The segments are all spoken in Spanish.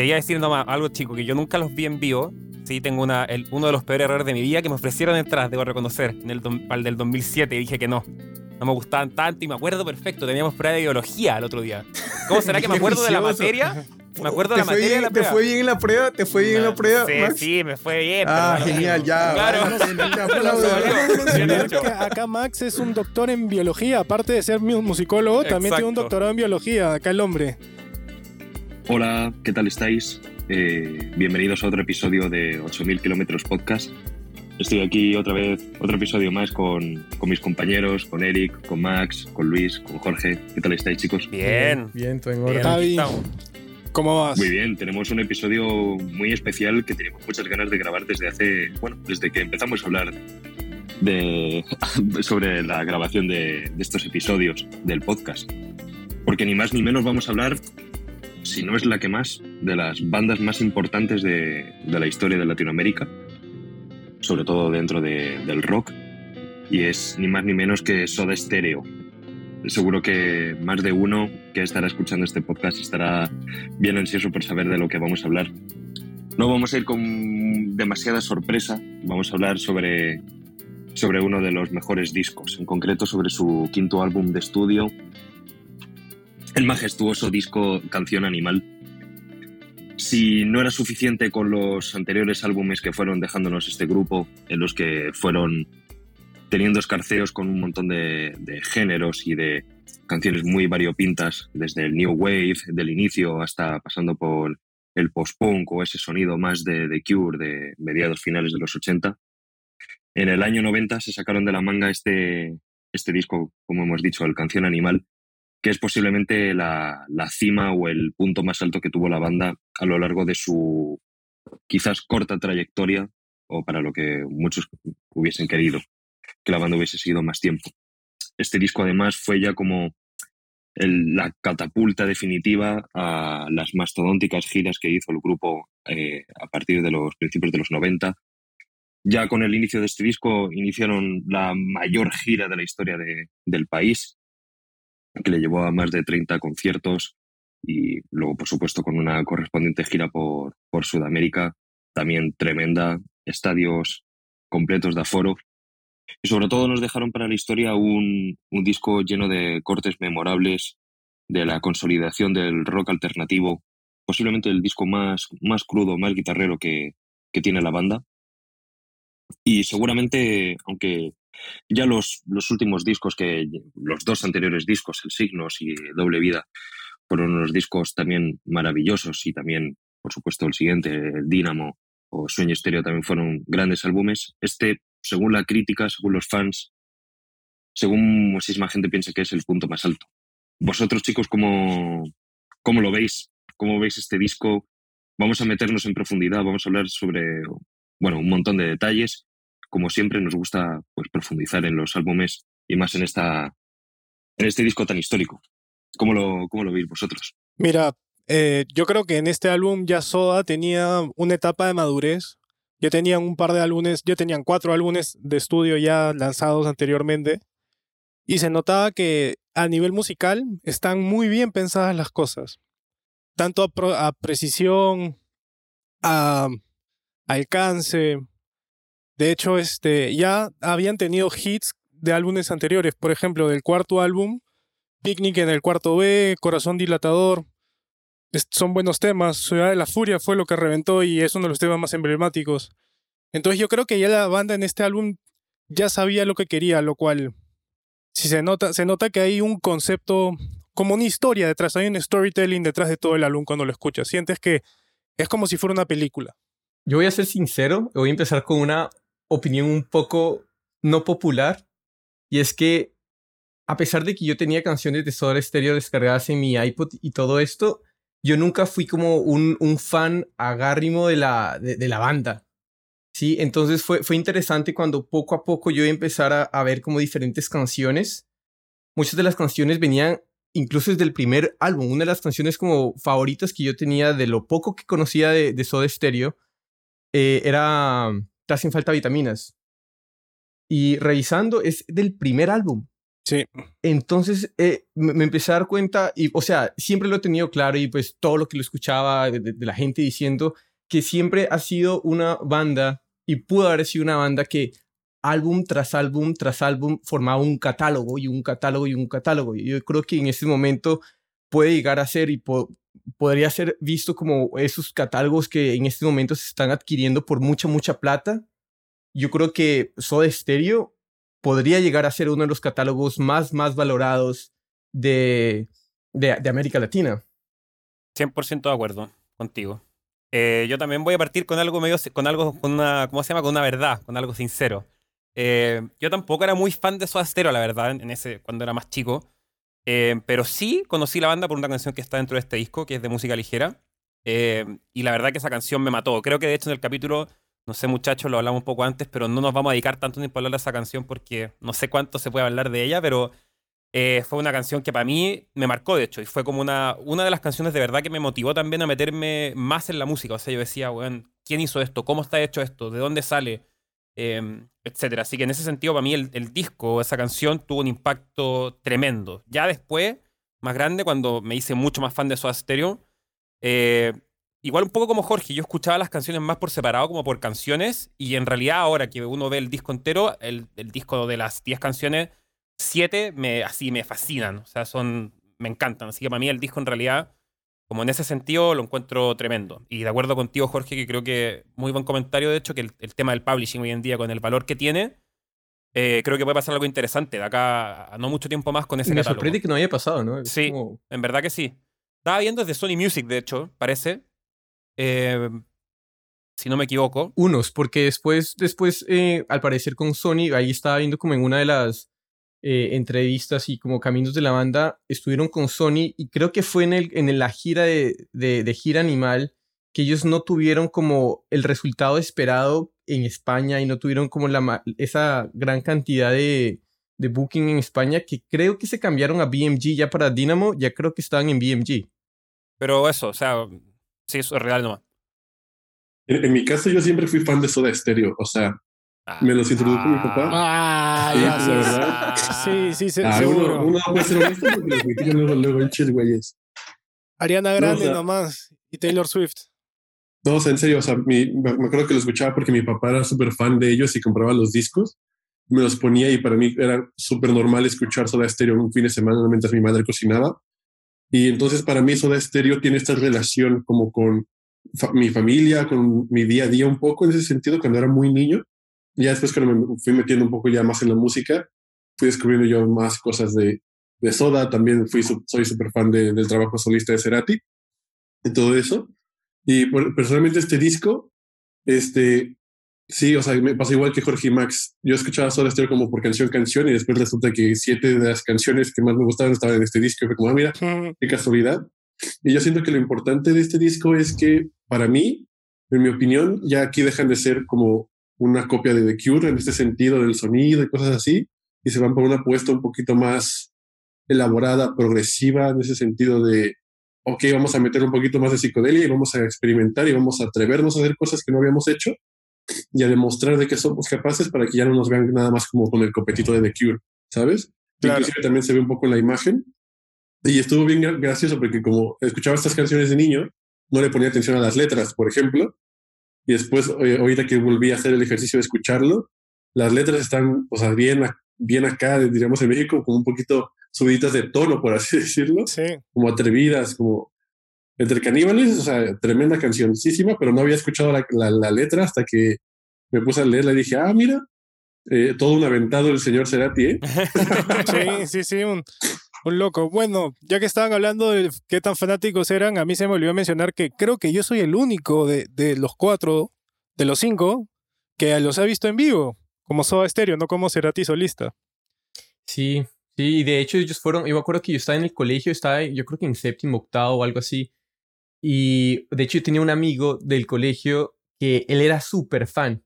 quería decir nomás algo chico, que yo nunca los vi en vivo. Sí, tengo una, el- uno de los peores errores de mi vida que me ofrecieron entradas, debo reconocer, en el, dom- al del 2007 y dije que no. No me gustaban tanto y me acuerdo perfecto, teníamos prueba de biología el otro día. ¿Cómo será que me acuerdo de la materia? Me acuerdo de ¿Te la materia de bien- la ¿Te fue bien en la prueba? ¿Te fue bien en la prueba, Sí, Max? sí, me fue bien. Ah, pero- genial, ya. Claro. acá Max es un doctor en biología, aparte de ser mu- musicólogo, también tiene un doctorado en biología, acá el hombre. Hola, ¿qué tal estáis? Eh, bienvenidos a otro episodio de 8000 kilómetros podcast. Estoy aquí otra vez, otro episodio más con, con mis compañeros, con Eric, con Max, con Luis, con Jorge. ¿Qué tal estáis, chicos? Bien. Bien, tú en. ¿Cómo vas? Muy bien, tenemos un episodio muy especial que teníamos muchas ganas de grabar desde hace, bueno, desde que empezamos a hablar de, sobre la grabación de, de estos episodios del podcast. Porque ni más ni menos vamos a hablar, si no es la que más, de las bandas más importantes de, de la historia de Latinoamérica, sobre todo dentro de- del rock, y es ni más ni menos que Soda Stereo. Seguro que más de uno que estará escuchando este podcast estará bien ansioso por saber de lo que vamos a hablar. No vamos a ir con demasiada sorpresa, vamos a hablar sobre, sobre uno de los mejores discos, en concreto sobre su quinto álbum de estudio, el majestuoso disco Canción Animal. Si no era suficiente con los anteriores álbumes que fueron dejándonos este grupo, en los que fueron teniendo escarceos con un montón de, de géneros y de canciones muy variopintas, desde el New Wave del inicio hasta pasando por el post-punk o ese sonido más de The Cure de mediados finales de los 80. En el año 90 se sacaron de la manga este, este disco, como hemos dicho, el Canción Animal, que es posiblemente la, la cima o el punto más alto que tuvo la banda a lo largo de su quizás corta trayectoria o para lo que muchos hubiesen querido que la banda hubiese seguido más tiempo. Este disco además fue ya como la catapulta definitiva a las mastodónticas giras que hizo el grupo eh, a partir de los principios de los 90. Ya con el inicio de este disco iniciaron la mayor gira de la historia de- del país, que le llevó a más de 30 conciertos y luego, por supuesto, con una correspondiente gira por, por Sudamérica, también tremenda, estadios completos de aforo. Y sobre todo nos dejaron para la historia un, un disco lleno de cortes memorables, de la consolidación del rock alternativo, posiblemente el disco más, más crudo, más guitarrero que, que tiene la banda. Y seguramente, aunque ya los, los últimos discos, que los dos anteriores discos, El Signos y Doble Vida, fueron unos discos también maravillosos y también, por supuesto, el siguiente, Dínamo o Sueño Estéreo, también fueron grandes álbumes. Este, según la crítica, según los fans, según muchísima gente piensa que es el punto más alto. Vosotros, chicos, ¿cómo, cómo lo veis? ¿Cómo veis este disco? Vamos a meternos en profundidad, vamos a hablar sobre, bueno, un montón de detalles. Como siempre, nos gusta pues, profundizar en los álbumes y más en, esta, en este disco tan histórico. ¿Cómo lo, cómo lo veis vosotros? Mira, eh, yo creo que en este álbum ya Soda tenía una etapa de madurez. Ya tenían un par de álbumes, ya tenían cuatro álbumes de estudio ya lanzados anteriormente. Y se notaba que a nivel musical están muy bien pensadas las cosas. Tanto a precisión, a alcance. De hecho, este, ya habían tenido hits de álbumes anteriores. Por ejemplo, del cuarto álbum, Picnic en el cuarto B, Corazón Dilatador. Son buenos temas. Ciudad de la Furia fue lo que reventó y es uno de los temas más emblemáticos. Entonces yo creo que ya la banda en este álbum ya sabía lo que quería, lo cual si se nota, se nota que hay un concepto, como una historia detrás, hay un storytelling detrás de todo el álbum cuando lo escuchas. Sientes que es como si fuera una película. Yo voy a ser sincero, voy a empezar con una opinión un poco no popular, y es que a pesar de que yo tenía canciones de Soda Stereo descargadas en mi iPod y todo esto, yo nunca fui como un, fan agárrimo de la, de, la banda. Sí, entonces fue, fue interesante cuando poco a poco yo empezar a, a ver como diferentes canciones. Muchas de las canciones venían incluso desde el primer álbum. Una de las canciones como favoritas que yo tenía de lo poco que conocía de, de Soda Stereo eh, era Te hacen falta vitaminas. Y revisando, es del primer álbum. Sí. Entonces eh, me, me empecé a dar cuenta, y, o sea, siempre lo he tenido claro y pues todo lo que lo escuchaba de, de- de la gente diciendo que siempre ha sido una banda y pudo haber sido una banda que álbum tras álbum tras álbum formaba un catálogo y un catálogo y un catálogo. Y yo creo que en este momento puede llegar a ser y po- podría ser visto como esos catálogos que en este momento se están adquiriendo por mucha, mucha plata. Yo creo que Soda Stereo podría llegar a ser uno de los catálogos más, más valorados de, de, de América Latina. 100% de acuerdo contigo. Eh, yo también voy a partir con algo medio, con algo, con una, ¿cómo se llama? Con una verdad, con algo sincero. Eh, yo tampoco era muy fan de Soda Stereo, la verdad, en ese, cuando era más chico. Eh, pero sí conocí la banda por una canción que está dentro de este disco, que es de música ligera. Eh, y la verdad que esa canción me mató. Creo que de hecho en el capítulo, no sé muchachos, lo hablamos un poco antes, pero no nos vamos a dedicar tanto tiempo a hablar de esa canción porque no sé cuánto se puede hablar de ella, pero eh, fue una canción que para mí me marcó, de hecho, y fue como una, una de las canciones de verdad que me motivó también a meterme más en la música. O sea, yo decía, weón, ¿quién hizo esto? ¿Cómo está hecho esto? ¿De dónde sale? Eh, etcétera. Así que en ese sentido, para mí el, el disco, esa canción, tuvo un impacto tremendo. Ya después, más grande, cuando me hice mucho más fan de Soda Stereo, eh, igual un poco como Jorge, yo escuchaba las canciones más por separado, como por canciones, y en realidad ahora que uno ve el disco entero, el, el disco de las 10 canciones, 7 me, así me fascinan, o sea, son, me encantan. Así que para mí el disco en realidad, como en ese sentido, lo encuentro tremendo. Y de acuerdo contigo, Jorge, que creo que muy buen comentario, de hecho, que el, el tema del publishing hoy en día, con el valor que tiene, eh, creo que puede pasar algo interesante de acá a no mucho tiempo más con ese Me catálogo. sorprende que no haya pasado, ¿no? Es Sí. como- En verdad que sí. Estaba viendo desde Sony Music, de hecho, parece. Eh, si no me equivoco. unos, porque después, después eh, al parecer con Sony, ahí estaba viendo como en una de las eh, entrevistas y como caminos de la banda, estuvieron con Sony y creo que fue en, el, en la gira de, de, de Gira Animal que ellos no tuvieron como el resultado esperado en España y no tuvieron como la, esa gran cantidad de, de booking en España que creo que se cambiaron a BMG ya para Dynamo, ya creo que estaban en BMG. Pero eso, o sea, sí, eso es real nomás. En, en mi caso, yo siempre fui fan de Soda Stereo. O sea. Me los introdujo mi papá. Ah, Sí, ya la sí. verdad. Sí, sí, se- Ah, seguro. uno, uno no puede ser honesto porque los luego, luego en chis, güeyes. Ariana Grande o sea- nomás. Y Taylor Swift. No, o sea, en serio, o sea, mi- me me acuerdo que lo escuchaba porque mi papá era súper fan de ellos y compraba los discos. Me los ponía y para mí era súper normal escuchar Soda Stereo un fin de semana mientras mi madre cocinaba. Y entonces para mí Soda Stereo tiene esta relación como con fa- mi familia, con mi día a día un poco en ese sentido cuando era muy niño. Ya después cuando me fui metiendo un poco ya más en la música, fui descubriendo yo más cosas de, de Soda. También fui, soy súper fan de- del trabajo solista de Cerati y todo eso. Y por- personalmente este disco, este, sí, o sea, me pasa igual que Jorge y Max. Yo escuchaba Soda Stereo como por canción canción y después resulta que siete de las canciones que más me gustaban estaban en este disco. Y fue como, ah, mira, qué casualidad. Y yo siento que lo importante de este disco es que para mí, en mi opinión, ya aquí dejan de ser como una copia de The Cure en este sentido del sonido y cosas así, y se van por una apuesta un poquito más elaborada, progresiva, en ese sentido de, ok, vamos a meter un poquito más de psicodelia y vamos a experimentar y vamos a atrevernos a hacer cosas que no habíamos hecho y a demostrar de que somos capaces para que ya no nos vean nada más como con el copetito de The Cure, ¿sabes? Claro. Inclusive también se ve un poco en la imagen y estuvo bien gra- gracioso porque como escuchaba estas canciones de niño, no le ponía atención a las letras, por ejemplo, y después, ahorita que volví a hacer el ejercicio de escucharlo, las letras están, o sea, bien, bien acá, diríamos en México, como un poquito subiditas de tono, por así decirlo, Sí. como atrevidas, como entre caníbales, o sea, tremenda cancioncísima, pero no había escuchado la, la- la letra hasta que me puse a leerla y dije, ah, mira, eh, todo un aventado el señor Cerati, ¿eh? Sí, sí, sí, un, un loco. Bueno, ya que estaban hablando de qué tan fanáticos eran, a mí se me olvidó mencionar que creo que yo soy el único de, de los cuatro, de los cinco, que los ha visto en vivo, como Soda Stereo, no como Cerati solista. Sí, sí, y de hecho ellos fueron, yo me acuerdo que yo estaba en el colegio, estaba yo creo que en séptimo, octavo o algo así, y de hecho yo tenía un amigo del colegio que él era súper fan,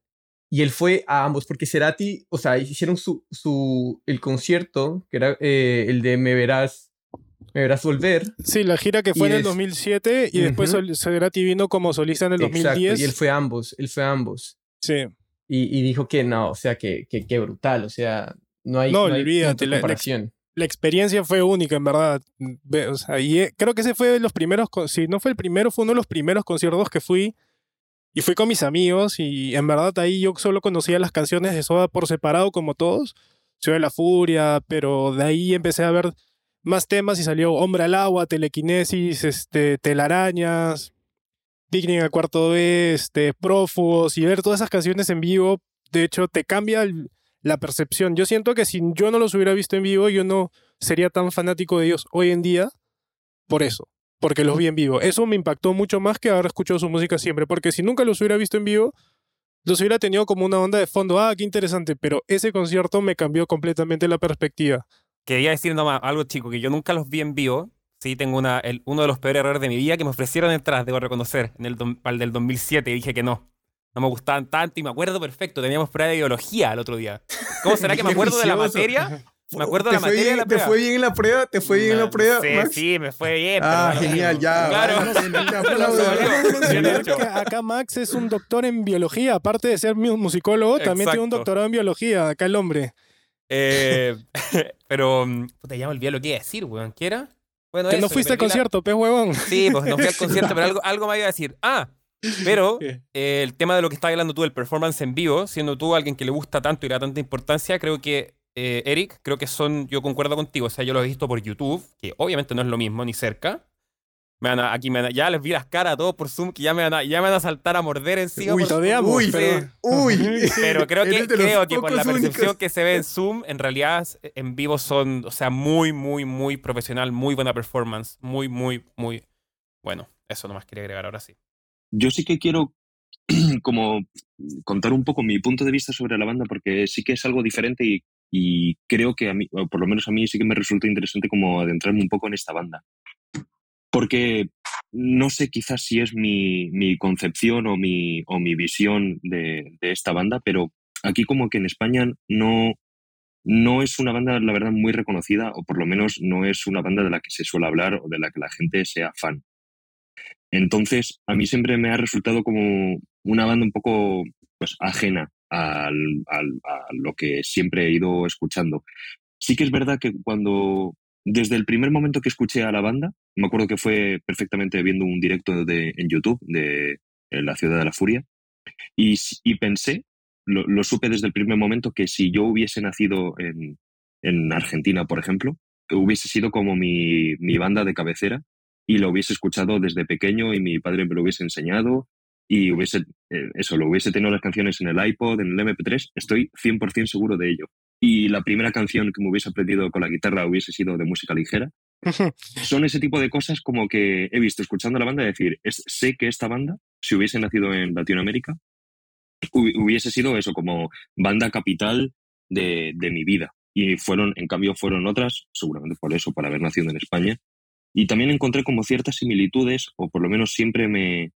y él fue a ambos, porque Cerati, o sea, hicieron su, su, el concierto, que era eh, el de Me Verás, Me Verás Volver, Sí, la gira que fue Y en el des- 2007 y después Cerati vino como solista en el exacto, 2010. y él fue a ambos, él fue a ambos, Sí, y, y dijo que no, o sea, que, que, que brutal, o sea, No hay, No, no hay olvídate, de la- la- comparación. la experiencia fue única, en verdad. Ve- o sea, y eh, creo que ese fue de los primeros, si no fue el primero, fue uno de los primeros conciertos que fui. Y fui con mis amigos y en verdad ahí yo solo conocía las canciones de Soda por separado como todos. Ciudad de la Furia, pero de ahí empecé a ver más temas y salió Hombre al Agua, Telequinesis, este, Telarañas, Picnic al Cuarto B, este, Prófugos y ver todas esas canciones en vivo, de hecho te cambia la percepción. Yo siento que si yo no los hubiera visto en vivo, yo no sería tan fanático de ellos hoy en día por eso, porque los vi en vivo. Eso me impactó mucho más que haber escuchado su música siempre, porque si nunca los hubiera visto en vivo, los hubiera tenido como una onda de fondo, ah, qué interesante, pero ese concierto me cambió completamente la perspectiva. Quería decir nomás algo chico, que yo nunca los vi en vivo. Sí, tengo una, el- uno de los peores errores de mi vida que me ofrecieron entradas, debo reconocer, en el, dom- para el del 2007 y dije que no. No me gustaban tanto y me acuerdo perfecto, teníamos prueba de biología el otro día. ¿Cómo será que me acuerdo de la materia? Me acuerdo de ¿Te la fue de bien- la ¿Te prueba. fue bien en la prueba? ¿Te fue bien en la prueba, Sí, Max? sí, me fue bien. Ah, pero- genial, ya. Claro. Acá Max es un doctor en biología, aparte de ser mu- musicólogo, también tiene un doctorado en biología, acá el hombre. Eh, pero, mm, puta, ya me olvidé lo que iba a decir, weón. ¿Qué era? Bueno, Que no eso, fuiste me al perdí la- concierto, pez huevón. Sí, pues no fui al concierto, pero algo, algo me iba a decir. Ah, pero eh, el tema de lo que estás hablando tú, el performance en vivo, siendo tú alguien que le gusta tanto y le da tanta importancia, creo que, eh, Eric, creo que son, yo concuerdo contigo, o sea, yo lo he visto por YouTube, que obviamente no es lo mismo, ni cerca. Me van a- aquí me van a- ya les vi las caras a todos por Zoom, que ya me van a, ya me van a saltar a morder encima. Uy, por- todeamos, uy, pero- uy. Pero creo que, los creo que por la percepción únicos. que se ve en Zoom, en realidad en vivo son, o sea, muy, muy, muy profesional, muy buena performance, muy, muy, muy bueno. Eso nomás quería agregar ahora sí. Yo sí que quiero como contar un poco mi punto de vista sobre la banda porque sí que es algo diferente y, y creo que a mí, o por lo menos a mí sí que me resulta interesante como adentrarme un poco en esta banda. Porque no sé quizás si es mi, mi concepción o mi, o mi visión de, de esta banda, pero aquí como que en España no, no es una banda, la verdad, muy reconocida, o por lo menos no es una banda de la que se suele hablar o de la que la gente sea fan. Entonces, a mí siempre me ha resultado como una banda un poco pues, ajena a lo que siempre he ido escuchando. Sí que es verdad que cuando, desde el primer momento que escuché a la banda, me acuerdo que fue perfectamente viendo un directo de, en YouTube de La Ciudad de la Furia, y, pensé, lo, supe desde el primer momento, que si yo hubiese nacido en, en Argentina, por ejemplo, hubiese sido como mi banda de cabecera y lo hubiese escuchado desde pequeño y mi padre me lo hubiese enseñado y hubiese, eh, eso, lo hubiese tenido las canciones en el iPod, en el MP3, estoy 100% seguro de ello. Y la primera canción que me hubiese aprendido con la guitarra hubiese sido de música ligera. Son ese tipo de cosas como que he visto escuchando la banda decir, es, sé que esta banda, si hubiese nacido en Latinoamérica, hubi- hubiese sido eso, como banda capital de, de mi vida. Y fueron, en cambio, fueron otras, seguramente por eso, por haber nacido en España. Y también encontré como ciertas similitudes, o por lo menos siempre me,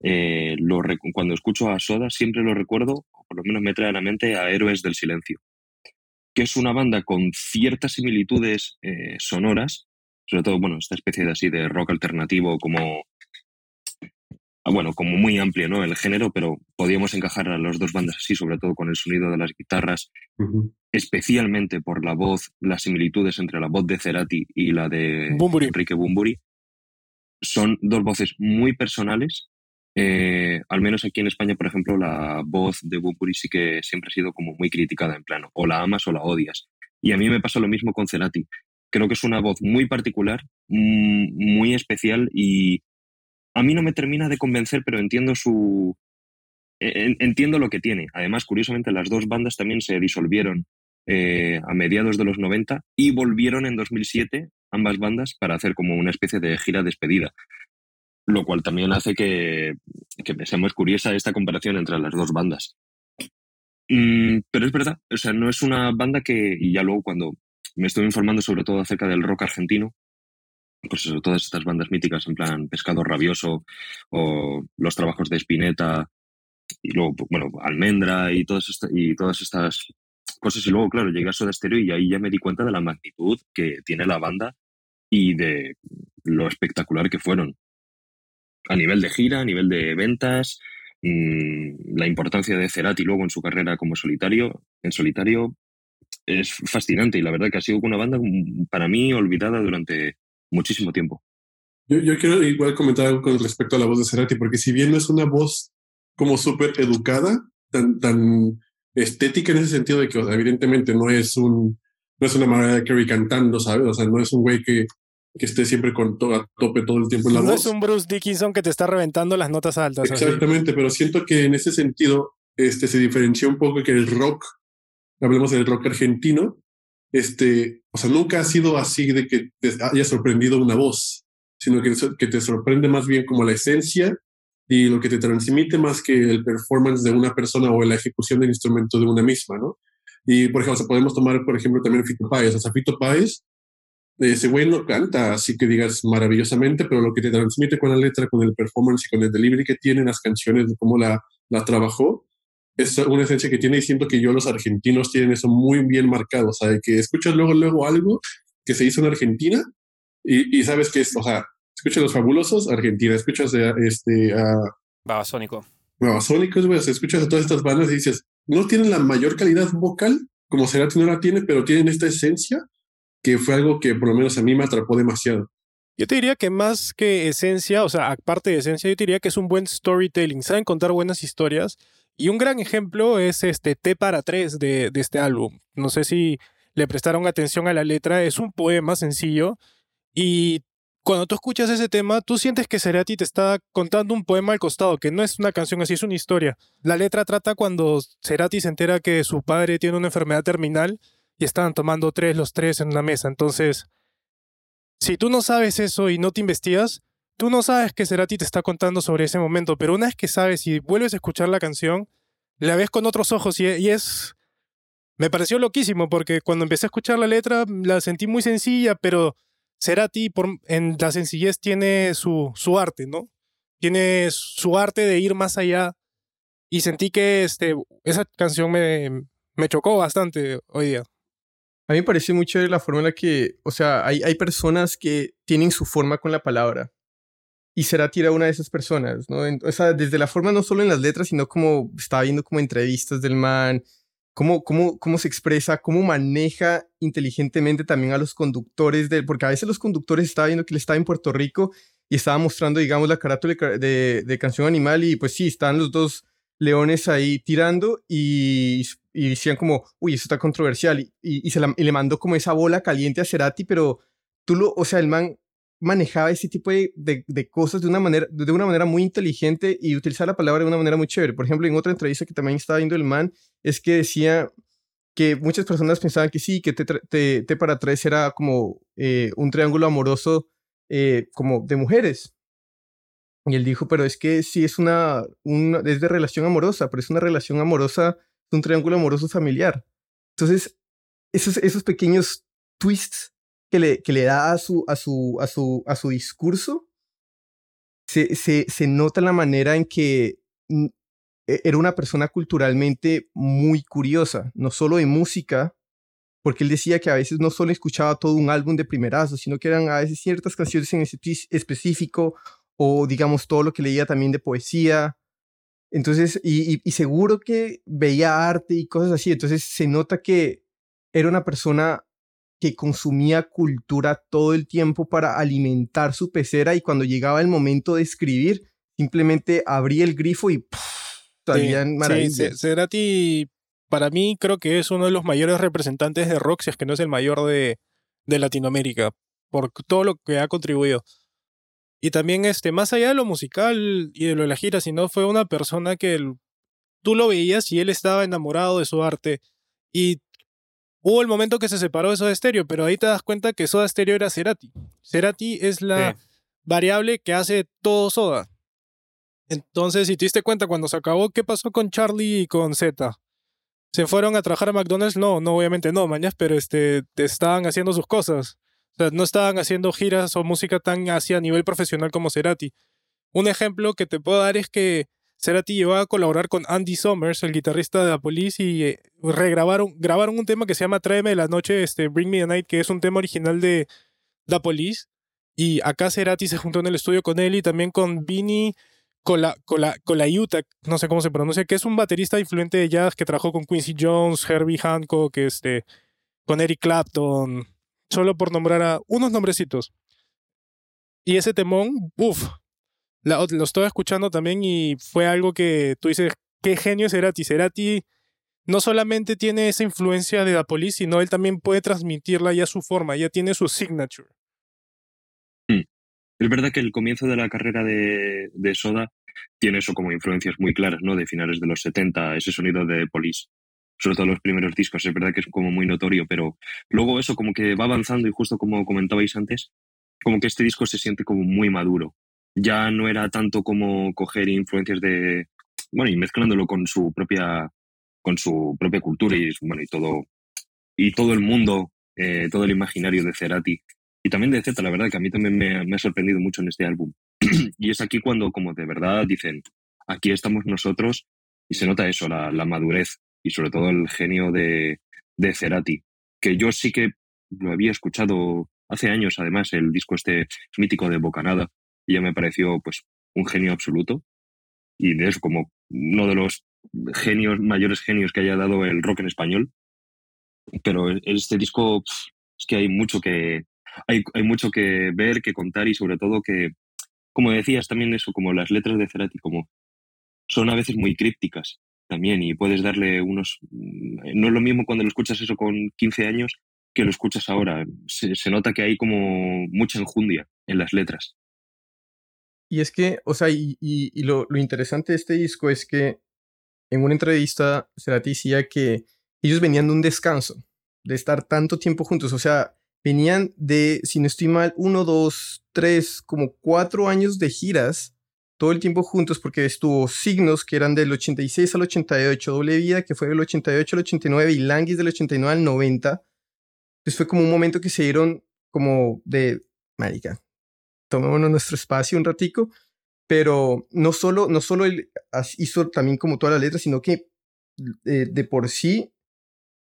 eh, lo cuando escucho a Soda, siempre lo recuerdo, o por lo menos me trae a la mente a Héroes del Silencio, que es una banda con ciertas similitudes eh, sonoras, sobre todo, bueno, esta especie de así de rock alternativo como, ah, bueno, como muy amplio, ¿no? El género, pero podíamos encajar a las dos bandas así, sobre todo con el sonido de las guitarras, especialmente por la voz, las similitudes entre la voz de Cerati y la de. Enrique Bumburi. Son dos voces muy personales. Eh, al menos aquí en España, por ejemplo, la voz de Bumburi sí que siempre ha sido como muy criticada en plano. O la amas o la odias. Y a mí me pasa lo mismo con Cerati. Creo que es una voz muy particular, mm, muy especial y a mí no me termina de convencer, pero entiendo su, en- entiendo lo que tiene. Además, curiosamente, las dos bandas también se disolvieron eh, a mediados de los 90 y volvieron en 2007, ambas bandas, para hacer como una especie de gira despedida. Lo cual también hace que, que muy curiosa esta comparación entre las dos bandas. Mm, pero es verdad, o sea, no es una banda que, y ya luego cuando me estoy informando sobre todo acerca del rock argentino, pues eso, todas estas bandas míticas en plan Pescado Rabioso o los trabajos de Spinetta y luego, bueno, Almendra y todas, esta- y todas estas cosas. Y luego, claro, llegué a Soda Stereo y ahí ya me di cuenta de la magnitud que tiene la banda y de lo espectacular que fueron. A nivel de gira, a nivel de ventas, mm, la importancia de Cerati luego en su carrera como solitario, en solitario, es fascinante y la verdad que ha sido una banda mm, para mí olvidada durante muchísimo tiempo. Yo, yo quiero igual comentar algo con respecto a la voz de Cerati, porque si bien no es una voz como súper educada, tan, tan estética en ese sentido de que evidentemente no es un no es una Mariah Carey cantando, ¿sabes? O sea, no es un güey que, que esté siempre con a tope todo el tiempo en la no voz. es un Bruce Dickinson que te está reventando las notas altas. así. Exactamente, pero siento que en ese sentido este, se diferencia un poco que el rock, hablemos del rock argentino, este, o sea, nunca ha sido así de que te haya sorprendido una voz, sino que, que te sorprende más bien como la esencia y lo que te transmite más que el performance de una persona o la ejecución del instrumento de una misma, ¿no? Y, por ejemplo, o sea, podemos tomar, por ejemplo, también Fito Páez. O sea, Fito Páez, ese güey no canta así que digas maravillosamente, pero lo que te transmite con la letra, con el performance y con el delivery que tienen las canciones, de cómo la, la trabajó, es una esencia que tiene y siento que yo los argentinos tienen eso muy bien marcado. O sea, de que escuchas luego, luego algo que se hizo en Argentina y, y sabes que es, o sea, escuchas Los Fabulosos, Argentina, escuchas a, este, a Babasónico. Babasónicos, güey, o sea, escuchas a todas estas bandas y dices, no tienen la mayor calidad vocal, como Cerati no la tiene, pero tienen esta esencia que fue algo que por lo menos a mí me atrapó demasiado. Yo te diría que más que esencia, o sea, aparte de esencia, yo te diría que es un buen storytelling. Saben contar buenas historias. Y un gran ejemplo es este T para tres de, de este álbum. No sé si le prestaron atención a la letra. Es un poema sencillo. Y cuando tú escuchas ese tema, tú sientes que Cerati te está contando un poema al costado, que no es una canción así, es una historia. La letra trata cuando Cerati se entera que su padre tiene una enfermedad terminal y estaban tomando tres los tres en una mesa. Entonces, si tú no sabes eso y no te investigas, tú no sabes que Cerati te está contando sobre ese momento, pero una vez que sabes y vuelves a escuchar la canción, la ves con otros ojos y, es... Me pareció loquísimo porque cuando empecé a escuchar la letra la sentí muy sencilla, pero Cerati por, en la sencillez tiene su, su arte, ¿no? Tiene su arte de ir más allá y sentí que este, esa canción me, me chocó bastante hoy día. A mí me parece mucho la forma en la que, o sea, hay, hay personas que tienen su forma con la palabra. Y Cerati era una de esas personas, ¿no? En- o sea, desde la forma no solo en las letras, sino como estaba viendo como entrevistas del man, cómo, cómo, cómo se expresa, cómo maneja inteligentemente también a los conductores, de, porque a veces los conductores estaba viendo que él estaba en Puerto Rico y estaba mostrando, digamos, la carátula de, de, Canción Animal y pues sí, estaban los dos leones ahí tirando y, y decían como, uy, eso está controversial y, y, se le mandó como esa bola caliente a Cerati, pero tú lo, o sea, el man manejaba ese tipo de, de, cosas de una, manera, de una manera muy inteligente y utilizaba la palabra de una manera muy chévere. Por ejemplo, en otra entrevista que también estaba viendo el man, es que decía que muchas personas pensaban que sí, que T, tra- T- T para tres era como eh, un triángulo amoroso eh, como de mujeres. Y él dijo, pero es que sí es una, una, es de relación amorosa, pero es una relación amorosa, un triángulo amoroso familiar. Entonces, esos, esos pequeños twists que le, que le da a su, a su, a su, a su discurso, se, se, nota la manera en que mm, e- era una persona culturalmente muy curiosa, no solo de música, porque él decía que a veces no solo escuchaba todo un álbum de primerazo, sino que eran a veces ciertas canciones en espe- específico, o digamos todo lo que leía también de poesía. Entonces, y, y- y seguro que veía arte y cosas así, entonces se nota que era una persona que consumía cultura todo el tiempo para alimentar su pecera y cuando llegaba el momento de escribir, simplemente abría el grifo y ¡puf! salían Sí, maravillas. sí, Cerati, para mí, creo que es uno de los mayores representantes de rock, si es que no es el mayor de, de Latinoamérica, por todo lo que ha contribuido. Y también, este, más allá de lo musical y de lo de la gira, sino fue una persona que el- tú lo veías y él estaba enamorado de su arte. Y hubo el momento que se separó de Soda Stereo, pero ahí te das cuenta que Soda Stereo era Cerati. Cerati es la Sí. variable que hace todo Soda. Entonces, si te diste cuenta cuando se acabó, ¿qué pasó con Charlie y con Z? ¿Se fueron a trabajar a McDonald's? No, no, obviamente no, mañas, pero este, te estaban haciendo sus cosas. O sea, no estaban haciendo giras o música tan así a nivel profesional como Cerati. Un ejemplo que te puedo dar es que Cerati llegó a colaborar con Andy Summers, el guitarrista de la Police, y eh, regrabaron grabaron un tema que se llama Tráeme de la noche, este, Bring Me the Night, que es un tema original de The Police. Y acá Cerati se juntó en el estudio con él y también con Vinny Cola, Cola, Colaiuta, no sé cómo se pronuncia, que es un baterista influente de jazz que trabajó con Quincy Jones, Herbie Hancock, este, con Eric Clapton, solo por nombrar a unos nombrecitos. Y ese temón, uff, lo estoy escuchando también y fue algo que tú dices, qué genio es Cerati. Cerati no solamente tiene esa influencia de la Police, sino él también puede transmitirla ya a su forma, ya tiene su signature. Hmm. Es verdad que el comienzo de la carrera de, de, Soda tiene eso como influencias muy claras, ¿no? De finales de los 70, ese sonido de Police. Sobre todo los primeros discos, es verdad que es como muy notorio, pero luego eso como que va avanzando y justo como comentabais antes, como que este disco se siente como muy maduro. Ya no era tanto como coger influencias de, bueno, y mezclándolo con su propia, con su propia cultura y, bueno, y todo, y todo el mundo, eh, todo el imaginario de Cerati. Y también de Z, la verdad que a mí también me, ha sorprendido mucho en este álbum. y es aquí cuando como de verdad dicen, aquí estamos nosotros y se nota eso, la, la madurez y sobre todo el genio de, de Cerati, que yo sí que lo había escuchado hace años, además, el disco este mítico de Bocanada, y ya me pareció pues un genio absoluto. Y de eso, como uno de los genios, mayores genios que haya dado el rock en español. Pero este disco es que hay mucho que hay, hay mucho que ver, que contar y sobre todo que, como decías también eso, como las letras de Cerati, como son a veces muy crípticas también y puedes darle unos... No es lo mismo cuando lo escuchas eso con 15 años que lo escuchas ahora. Se, se nota que hay como mucha enjundia en las letras. Y es que, o sea, y, lo, interesante de este disco es que en una entrevista Cerati decía que ellos venían de un descanso, de estar tanto tiempo juntos, o sea, venían de, si no estoy mal, uno, dos, tres, como cuatro años de giras, todo el tiempo juntos, porque estuvo Signos, que eran del 86 al 88, Doble Vida, que fue del 88 al 89, y Languis del 89 al 90. Entonces fue como un momento que se dieron como de, marica, tomémonos nuestro espacio un ratico, pero no solo, no solo él hizo también como todas las letras, sino que eh, de por sí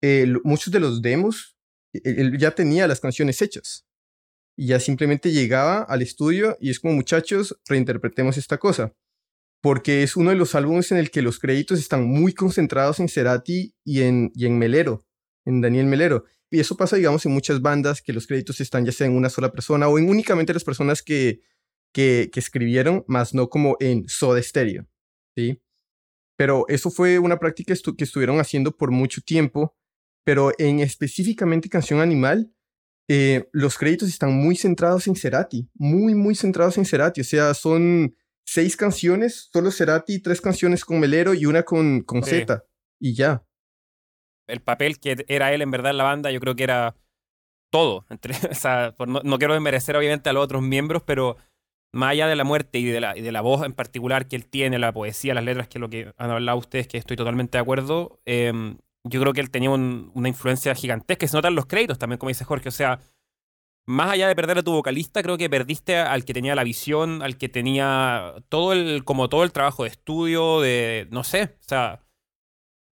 eh, muchos de los demos, e, él ya tenía las canciones hechas. Y ya simplemente llegaba al estudio y es como muchachos, reinterpretemos esta cosa. Porque es uno de los álbumes en el que los créditos están muy concentrados en Cerati y en, y en Melero, en Daniel Melero. Y eso pasa, digamos, en muchas bandas que los créditos están ya sea en una sola persona o en únicamente las personas que, que, que escribieron, más no como en Soda Stereo. ¿sí? Pero eso fue una práctica que estuvieron haciendo por mucho tiempo. Pero en específicamente Canción Animal, eh, los créditos están muy centrados en Cerati, muy, muy centrados en Cerati. O sea, son seis canciones, solo Cerati, tres canciones con Melero y una con, con Z. Y ya el papel que era él en verdad en la banda, yo creo que era todo. Entre, o sea, no, no, quiero desmerecer obviamente a los otros miembros, pero más allá de la muerte y de la, y de la voz en particular que él tiene, la poesía, las letras, que es lo que han hablado ustedes, que estoy totalmente de acuerdo, eh, yo creo que él tenía una influencia gigantesca se nota en los créditos también, como dice Jorge. O sea, más allá de perder a tu vocalista, creo que perdiste al que tenía la visión, al que tenía todo el, como todo el trabajo de estudio, de, no sé, o sea,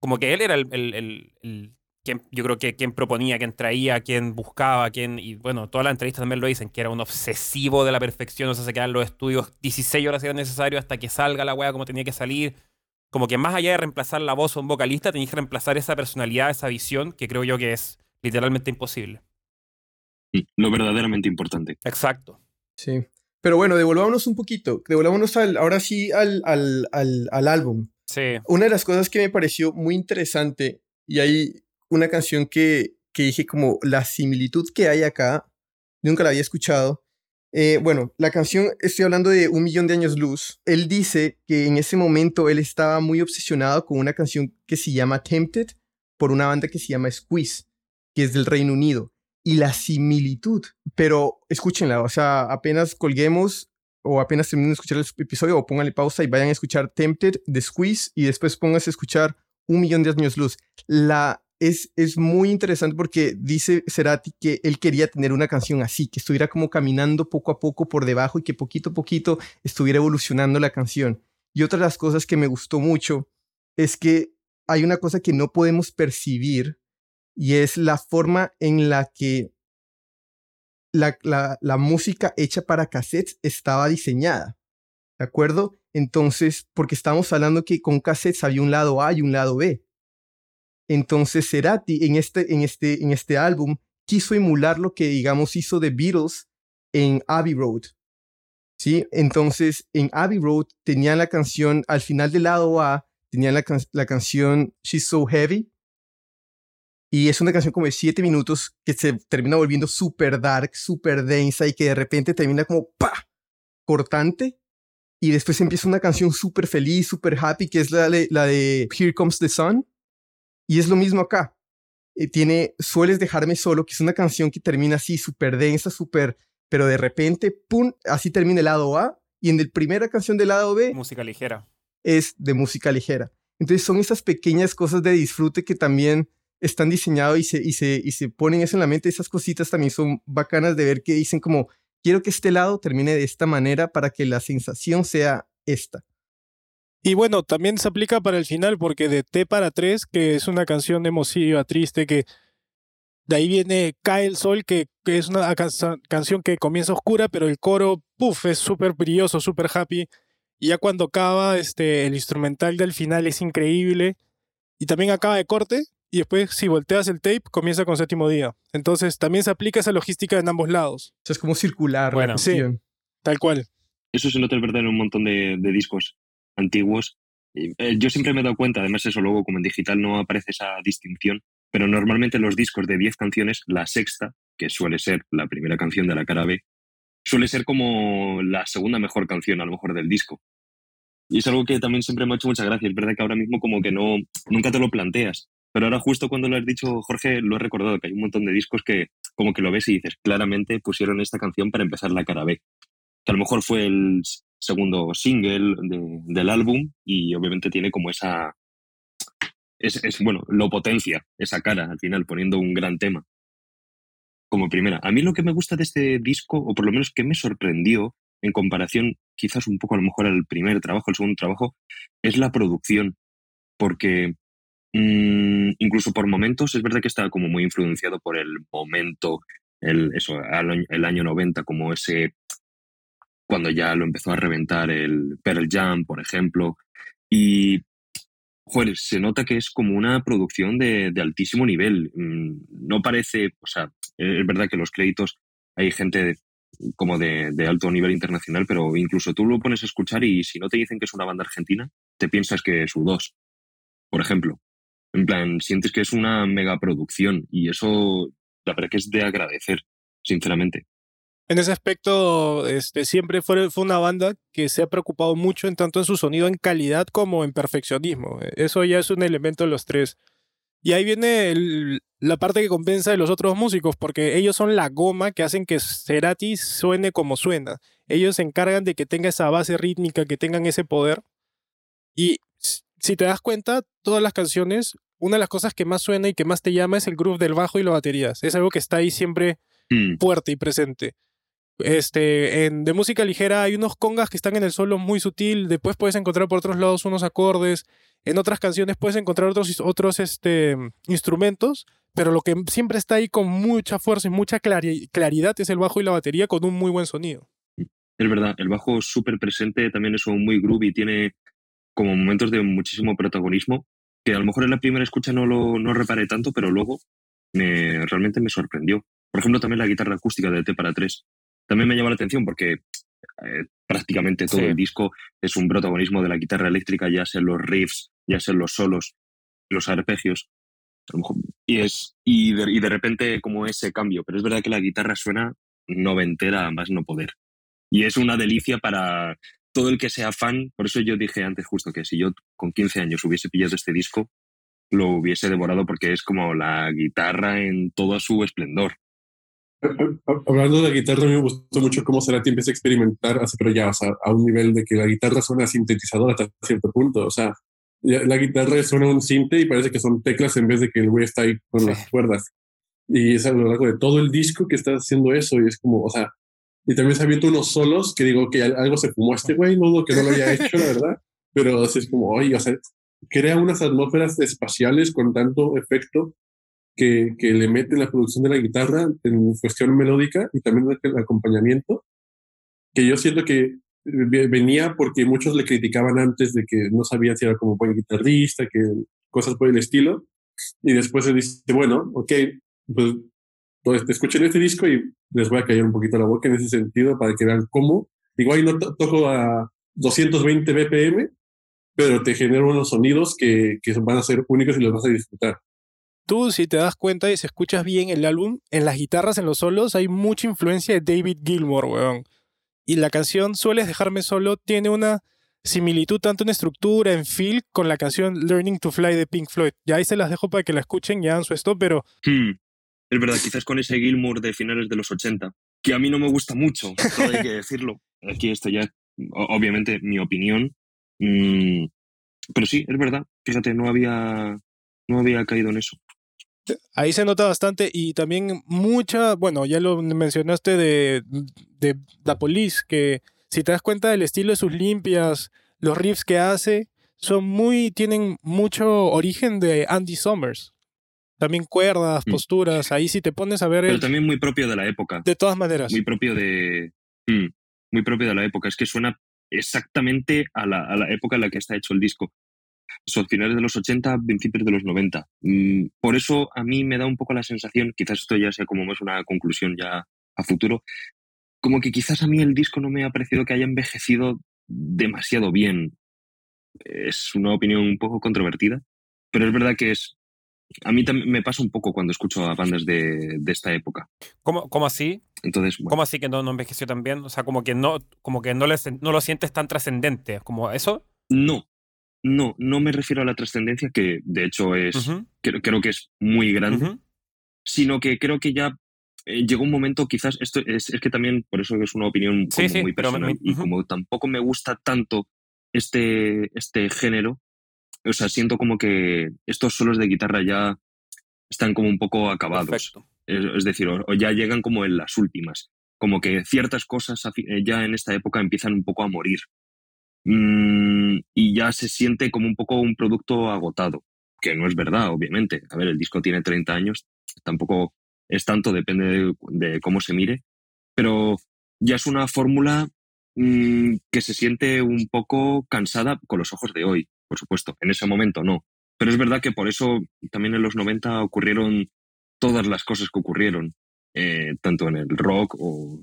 como que él era el, el, el, quien, yo creo que quien proponía, quien traía, quien buscaba, quien, y bueno, todas las entrevistas también lo dicen, que era un obsesivo de la perfección, o sea, se quedan los estudios 16 horas si era necesario hasta que salga la wea como tenía que salir. Como que más allá de reemplazar la voz a un vocalista, tenías que reemplazar esa personalidad, esa visión, que creo yo que es literalmente imposible. Lo verdaderamente importante. Exacto. Sí. Pero bueno, devolvámonos un poquito. Devolvámonos al, ahora sí al, al, al, al álbum. Una de las cosas que me pareció muy interesante, y hay una canción que, que dije como la similitud que hay acá, nunca la había escuchado. Eh, bueno, la canción, estoy hablando de Un Millón de Años Luz. Él dice que en ese momento él estaba muy obsesionado con una canción que se llama Tempted por una banda que se llama Squeeze, que es del Reino Unido. Y la similitud, pero escúchenla, o sea, apenas colguemos, o apenas terminen de escuchar el episodio o pónganle pausa y vayan a escuchar Tempted de Squeeze y después pónganse a escuchar Un Millón de Años Luz. La, es, es muy interesante porque dice Cerati que él quería tener una canción así, que estuviera como caminando poco a poco por debajo y que poquito a poquito estuviera evolucionando la canción. Y otra de las cosas que me gustó mucho es que hay una cosa que no podemos percibir y es la forma en la que la, música hecha para cassettes estaba diseñada. ¿De acuerdo? Entonces, porque estamos hablando que con cassettes había un lado A y un lado B. Entonces Cerati en este, en este, en este álbum quiso emular lo que, digamos, hizo The Beatles en Abbey Road. ¿Sí? Entonces, en Abbey Road tenían la canción, al final del lado A, tenían la, la canción She's So Heavy. Y es una canción como de siete minutos que se termina volviendo súper dark, súper densa y que de repente termina como ¡pa! cortante. Y después empieza una canción súper feliz, súper happy, que es la de, la de Here Comes the Sun. Y es lo mismo acá. Eh, tiene Sueles dejarme solo, que es una canción que termina así súper densa, súper, pero de repente, ¡pum! Así termina el lado A. Y en la primera canción del lado B... Música ligera. Es de música ligera. Entonces son esas pequeñas cosas de disfrute que también están diseñados y se, y, se, y se ponen eso en la mente. Esas cositas también son bacanas de ver que dicen como, quiero que este lado termine de esta manera para que la sensación sea esta. Y bueno, también se aplica para el final, porque de T para 3, que es una canción emotiva, triste, que de ahí viene Cae el Sol, que, que es una canción que comienza oscura, pero el coro, puff, es súper brilloso, súper happy. Y ya cuando acaba, este, el instrumental del final es increíble. Y también acaba de corte, y después si volteas el tape, comienza con séptimo día. Entonces también se aplica esa logística en ambos lados. O sea, es como circular. Bueno, sí, tal cual. Eso se nota, es verdad, en un montón de, de discos antiguos. Eh, yo siempre me he dado cuenta, además eso luego como en digital no aparece esa distinción, pero normalmente los discos de 10 canciones, la sexta, que suele ser la primera canción de la cara B, suele ser como la segunda mejor canción a lo mejor del disco. Y es algo que también siempre me ha hecho mucha gracia. Es verdad que ahora mismo como que no, nunca te lo planteas. Pero ahora justo cuando lo has dicho, Jorge, lo he recordado, que hay un montón de discos que como que lo ves y dices, claramente pusieron esta canción para empezar la cara B. Que a lo mejor fue el segundo single del álbum y obviamente tiene como esa... Es, bueno, lo potencia, esa cara al final, poniendo un gran tema como primera. A mí lo que me gusta de este disco, o por lo menos que me sorprendió en comparación quizás un poco a lo mejor al primer trabajo, al segundo trabajo, es la producción. Porque Mm, incluso por momentos es verdad que estaba como muy influenciado por el momento, el, eso, el año 90, como ese, cuando ya lo empezó a reventar el Pearl Jam, por ejemplo. Y, joder, se nota que es como una producción de, altísimo nivel. Mm, no parece, o sea, es verdad que los créditos hay gente como de, de, alto nivel internacional, pero incluso tú lo pones a escuchar y si no te dicen que es una banda argentina, te piensas que es U2, por ejemplo. En plan, sientes que es una megaproducción y eso la verdad que es de agradecer, sinceramente. En ese aspecto, este, siempre fue, fue una banda que se ha preocupado mucho en tanto en su sonido en calidad como en perfeccionismo. Eso ya es un elemento de los tres. Y ahí viene la parte que compensa de los otros músicos, porque ellos son la goma que hacen que Cerati suene como suena. Ellos se encargan de que tenga esa base rítmica, que tengan ese poder. Y si te das cuenta, todas las canciones, una de las cosas que más suena y que más te llama es el groove del bajo y las baterías. Es algo que está ahí siempre mm. fuerte y presente. Este, en, de música ligera hay unos congas que están en el solo muy sutil, después puedes encontrar por otros lados unos acordes, en otras canciones puedes encontrar otros, otros este, instrumentos, pero lo que siempre está ahí con mucha fuerza y mucha claridad es el bajo y la batería con un muy buen sonido. Es verdad, el bajo súper presente también es un muy groovy, tiene como momentos de muchísimo protagonismo, que a lo mejor en la primera escucha no lo no reparé tanto, pero luego me, realmente me sorprendió. Por ejemplo, también la guitarra acústica de T para 3. También me llama la atención porque eh, prácticamente todo el disco es un protagonismo de la guitarra eléctrica, ya sean los riffs, ya sean los solos, los arpegios. y, es, y, de, y de repente como ese cambio, pero es verdad que la guitarra suena noventera a más no poder. Y es una delicia para todo el que sea fan, por eso yo dije antes justo que si yo con 15 años hubiese pillado este disco, lo hubiese devorado porque es como la guitarra en todo su esplendor. Hablando de la guitarra, me gustó mucho cómo Cerati empieza a experimentar, pero ya, o sea, a un nivel de que la guitarra suena sintetizadora hasta cierto punto. O sea, la guitarra suena un sinte y parece que son teclas en vez de que el güey está ahí con las cuerdas. Y es a lo largo de todo el disco que está haciendo eso y es como, o sea, y también se abierto unos solos que digo que algo se fumó este güey, no dudo que no lo haya hecho, la verdad. Pero es como, oye, o sea, crea unas atmósferas espaciales con tanto efecto que, le mete la producción de la guitarra en cuestión melódica y también el acompañamiento, que yo siento que venía porque muchos le criticaban antes de que no sabían si era como buen guitarrista, que cosas por el estilo. Y después él dice, bueno, ok, pues, pues escuchen este disco y les voy a callar un poquito la boca en ese sentido para que vean cómo. Igual no to- toco a 220 BPM, pero te genero unos sonidos que, que van a ser únicos y los vas a disfrutar. Tú, si te das cuenta y si escuchas bien el álbum, en las guitarras, en los solos, hay mucha influencia de David Gilmour, weón. Y la canción Sueles dejarme solo tiene una similitud tanto en estructura, en feel, con la canción Learning to Fly de Pink Floyd. Ya ahí se las dejo para que la escuchen y hagan su esto, pero Hmm. Es verdad, quizás con ese Gilmour de finales de los 80, que a mí no me gusta mucho, todo hay que decirlo. Aquí esto ya, obviamente, mi opinión. Mm, pero sí, es verdad. Fíjate, no había, no había caído en eso. Ahí se nota bastante y también mucha, bueno, ya lo mencionaste de, de La Police, que si te das cuenta del estilo de sus limpias, los riffs que hace, son muy, tienen mucho origen de Andy Summers. También cuerdas, Mm. posturas, ahí si te pones a ver Pero el- también muy propio de la época. de todas maneras. Muy propio de. mm, muy propio de la época. Es que suena exactamente a la, a la época en la que está hecho el disco. Son finales de los 80, principios de los 90. Mm, por eso a mí me da un poco la sensación, quizás esto ya sea como más una conclusión ya a futuro, como que quizás a mí el disco no me ha parecido que haya envejecido demasiado bien. Es una opinión un poco controvertida, pero es verdad que es. A mí también me pasa un poco cuando escucho a bandas de, de esta época. ¿Cómo, cómo así? Entonces, bueno, ¿Cómo así que no, no envejeció tan bien? O sea, como que no, como que no, le, sen- no lo sientes tan trascendente. Como eso. No, no, no me refiero a la trascendencia, que de hecho es, creo, creo que es muy grande, sino que creo que ya eh, llegó un momento, quizás, esto es, es que también, por eso es una opinión Sí, como sí, muy personal, me- y como tampoco me gusta tanto este, este género, o sea, siento como que estos solos de guitarra ya están como un poco acabados. Es, es decir, o, o ya llegan como en las últimas. Como que ciertas cosas eh, ya en esta época empiezan un poco a morir. Mm, y ya se siente como un poco un producto agotado, que no es verdad, obviamente. A ver, el disco tiene 30 años, tampoco es tanto, depende de, cómo se mire, pero ya es una fórmula mm, que se siente un poco cansada con los ojos de hoy, por supuesto. En ese momento no. Pero es verdad que por eso también en los 90 ocurrieron todas las cosas que ocurrieron, eh, tanto en el rock o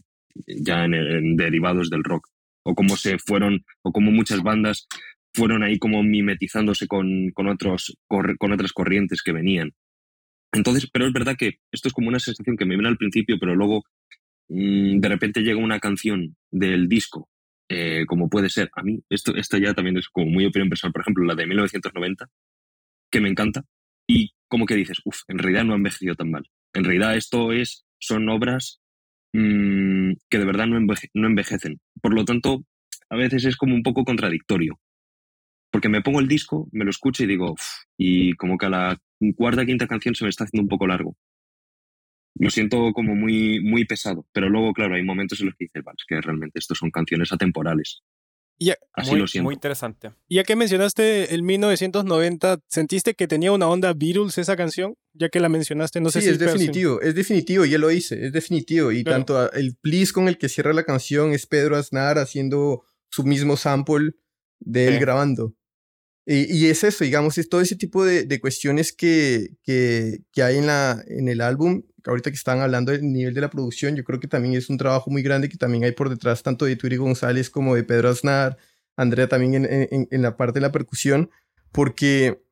ya en derivados del rock, o cómo se fueron, o como muchas bandas fueron ahí como mimetizándose con, con, otros, con otras corrientes que venían. Entonces, pero es verdad que esto es como una sensación que me viene al principio, pero luego mm, de repente llega una canción del disco, eh, como puede ser, a mí, esto, esto ya también es como muy opinión personal, por ejemplo, la de 1990, que me encanta, y como que dices, uff, en realidad no ha envejecido tan mal. En realidad esto es, son obras mm, que de verdad no, enveje- no envejecen. Por lo tanto, a veces es como un poco contradictorio. Porque me pongo el disco, me lo escucho y digo, y como que a la cuarta quinta canción se me está haciendo un poco largo. Lo siento como muy, muy pesado, pero luego, claro, hay momentos en los que dices, vale, es que realmente estos son canciones atemporales. Y, Así muy, lo siento. muy interesante. ya que mencionaste el 1990, ¿sentiste que tenía una onda Beatles esa canción? Ya que la mencionaste, no sé sí, si es definitivo, es definitivo, ya lo hice, es definitivo. Y Claro. tanto el please con el que cierra la canción es Pedro Aznar haciendo su mismo sample de él Sí. grabando. Y, y es eso, digamos, es todo ese tipo de, de cuestiones que, que, que hay en, la, en el álbum. Ahorita que estaban hablando del nivel de la producción, yo creo que también es un trabajo muy grande que también hay por detrás, tanto de Turi González como de Pedro Aznar, Andrea también en, en- en la parte de la percusión, porque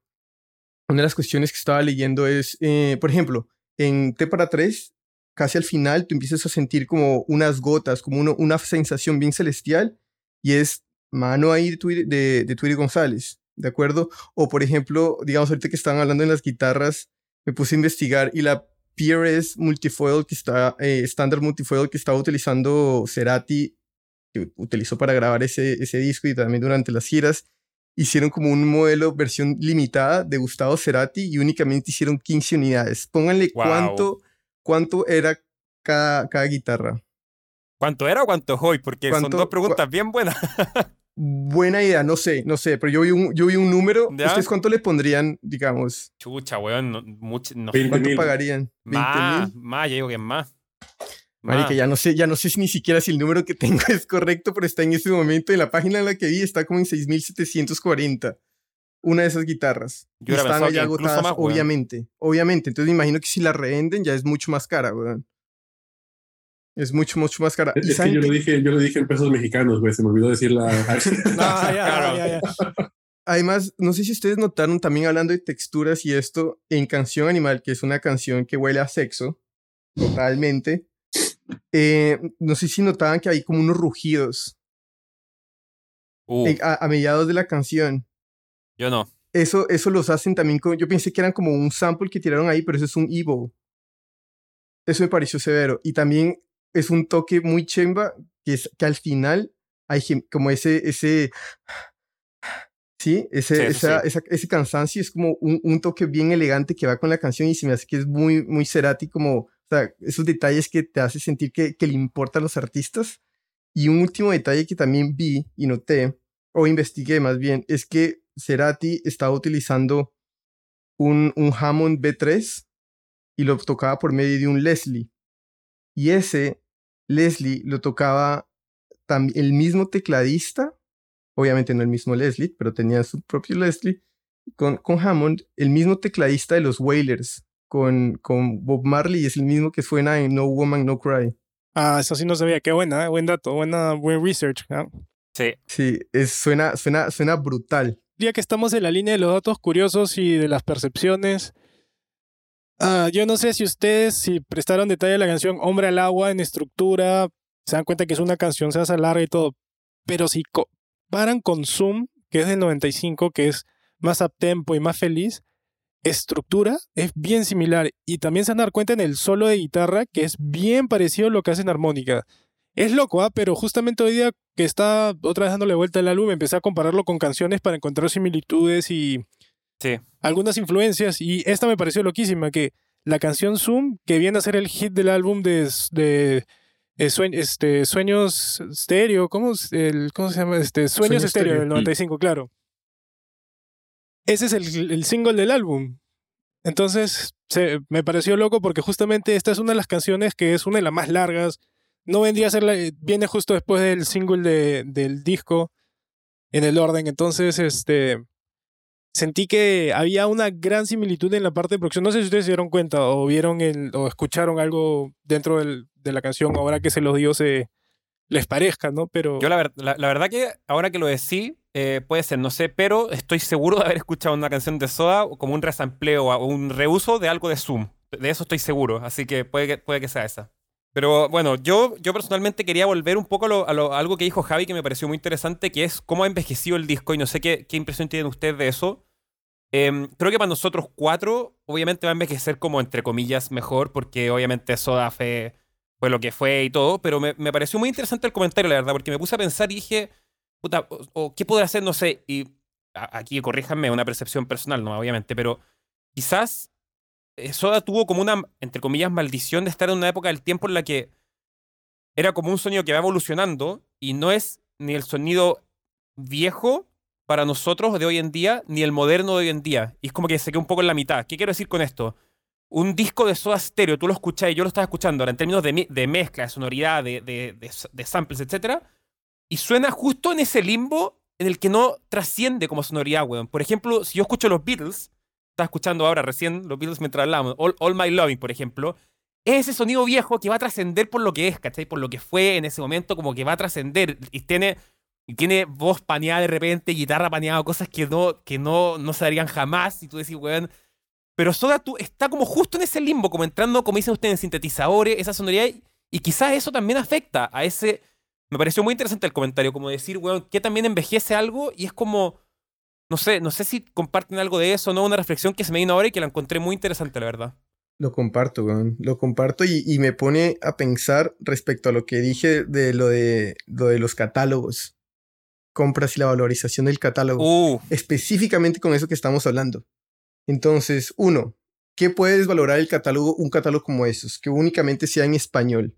una de las cuestiones que estaba leyendo es, eh, por ejemplo, en T para 3, casi al final tú empiezas a sentir como unas gotas, como uno- una sensación bien celestial, y es mano ahí de Twiri, de, de González, ¿de acuerdo? O por ejemplo, digamos, ahorita que estaban hablando en las guitarras, me puse a investigar y la PRS Multifoil que está, eh, estándar Multifoil que estaba utilizando Cerati, que utilizó para grabar ese, ese disco y también durante las giras, hicieron como un modelo versión limitada de Gustavo Cerati y únicamente hicieron 15 unidades. Pónganle Guau. cuánto, cuánto era cada, cada guitarra. ¿Cuánto era o cuánto es hoy? Porque son ¿Cuánto- dos preguntas bien buenas. Buena idea, no sé, no sé, pero yo vi un, yo vi un número. ¿Ya? ¿Ustedes cuánto le pondrían, digamos? Chucha, weón. No, mucho- no. 20 ¿Cuánto mil. pagarían? ¿20 Más, mil? más, ya digo que más. Marica, ya no sé, ya no sé si ni siquiera si el número que tengo es correcto, pero está en este momento en la página en la que vi está como en 6740. una de esas guitarras. Yo y están allá agotadas, más, obviamente. Obviamente. Entonces me imagino que si la revenden ya es mucho más cara, weón. Es mucho, mucho más cara. Es, ¿Y es que yo lo dije, yo lo dije en pesos mexicanos, güey. Se me olvidó decir la. Ah, ya, Claro. ya, ya. Además, no sé si ustedes notaron también hablando de texturas y esto, en Canción Animal, que es una canción que huele a sexo, totalmente. eh, no sé si notaban que hay como unos rugidos Uh, en- a, a mediados de la canción. yo no. Eso, eso los hacen también con. Yo pensé que eran como un sample que tiraron ahí, pero eso es un Evo. Eso me pareció severo. Y también es un toque muy chemba, que es que al final hay como ese. ese Sí, ese, Sí, esa- sí. esa- ese cansancio es como un, un toque bien elegante que va con la canción y se me hace que es muy, muy Cerati, como, o sea, esos detalles que te hace sentir que, que le importan los artistas. Y un último detalle que también vi y noté, o investigué más bien, es que Cerati estaba utilizando un, un Hammond B3 y lo tocaba por medio de un Leslie. Y ese Leslie lo tocaba el mismo tecladista, obviamente no el mismo Leslie, pero tenía su propio Leslie, con, con Hammond, el mismo tecladista de los Wailers, con, con Bob Marley, y es el mismo que suena en No Woman, No Cry. Ah, eso sí no sabía. Qué buena, ¿eh? buen dato, buena, buen research. ¿ah? Sí. Sí, es, suena, suena, suena brutal. Ya que estamos en la línea de los datos curiosos y de las percepciones, ah, yo no sé si ustedes, si prestaron detalle a la canción Hombre al Agua en estructura, se dan cuenta que es una canción, se hace larga y todo, pero si comparan con Zoom, que es del 95, que es más uptempo y más feliz, estructura es bien similar y también se van a dar cuenta en el solo de guitarra que es bien parecido a lo que hace en armónica. Es loco, ¿ah? pero justamente hoy día que está otra vez dándole vuelta al álbum, empecé a compararlo con canciones para encontrar similitudes y Sí. algunas influencias. Y esta me pareció loquísima, que la canción Zoom, que viene a ser el hit del álbum de, de eh, sue- este, Sueños Stereo, ¿cómo, es el, ¿cómo se llama? Este, Sueños Sueños Stereo del 95, claro. Ese es el, el single del álbum. Entonces, se- me pareció loco porque justamente esta es una de las canciones que es una de las más largas. No vendría a ser la. Viene justo después del single de- del disco en el orden. Entonces, este. Sentí que había una gran similitud en la parte de producción. No sé si ustedes se dieron cuenta o vieron el, o escucharon algo dentro del- de la canción. Ahora que se los dio, se les parezca, ¿no? Pero. Yo la, ver- la, verdad que ahora que lo decís, eh, puede ser, no sé, pero estoy seguro de haber escuchado una canción de Soda como un resampleo o un reuso de algo de Zoom. De eso estoy seguro, así que puede que, puede que sea esa. Pero bueno, yo, yo personalmente quería volver un poco a, lo- a lo- algo que dijo Javi que me pareció muy interesante, que es cómo ha envejecido el disco y no sé qué, qué impresión tienen ustedes de eso. Em, creo que para nosotros cuatro, obviamente va a envejecer como entre comillas mejor, porque obviamente Soda fue, lo que fue y todo, pero me, me pareció muy interesante el comentario, la verdad, porque me puse a pensar y dije, puta, o, qué podrá hacer, no sé, y aquí corríjanme, una percepción personal, no, obviamente, pero quizás eh, Soda tuvo como una, entre comillas, maldición de estar en una época del tiempo en la que era como un sonido que va evolucionando y no es ni el sonido viejo para nosotros de hoy en día, ni el moderno de hoy en día. Y es como que se queda un poco en la mitad. ¿Qué quiero decir con esto? Un disco de Soda Stereo, tú lo escuchás y yo lo estaba escuchando ahora en términos de, de mezcla, de sonoridad, de, de, de, de samples, etc. Y suena justo en ese limbo en el que no trasciende como sonoridad, weón. Por ejemplo, si yo escucho los Beatles, estaba escuchando ahora recién los Beatles mientras hablábamos, All, All My Loving, por ejemplo, es ese sonido viejo que va a trascender por lo que es, ¿cachai? Por lo que fue en ese momento, como que va a trascender. Y tiene, y tiene voz paneada de repente, guitarra paneada, cosas que no, que no, no se darían jamás. Y tú decís, weón. Pero Soda tú, está como justo en ese limbo, como entrando, como dicen ustedes, en sintetizadores, esa sonoridad. Y quizás eso también afecta a ese. Me pareció muy interesante el comentario, como decir, weón, que también envejece algo y es como. No sé, no sé si comparten algo de eso, ¿no? Una reflexión que se me vino ahora y que la encontré muy interesante, la verdad. Lo comparto, weón. Lo comparto y, y me pone a pensar respecto a lo que dije de lo de, lo de los catálogos. Compras y la valorización del catálogo. Uh, Específicamente con eso que estamos hablando. Entonces, uno, ¿qué puede desvalorar el catálogo, un catálogo como esos? Que únicamente sea en español.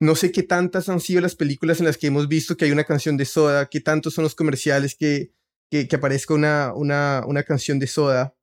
No sé qué tantas han sido las películas en las que hemos visto que hay una canción de Soda, qué tantos son los comerciales que, que, que aparezca una, una, una canción de Soda.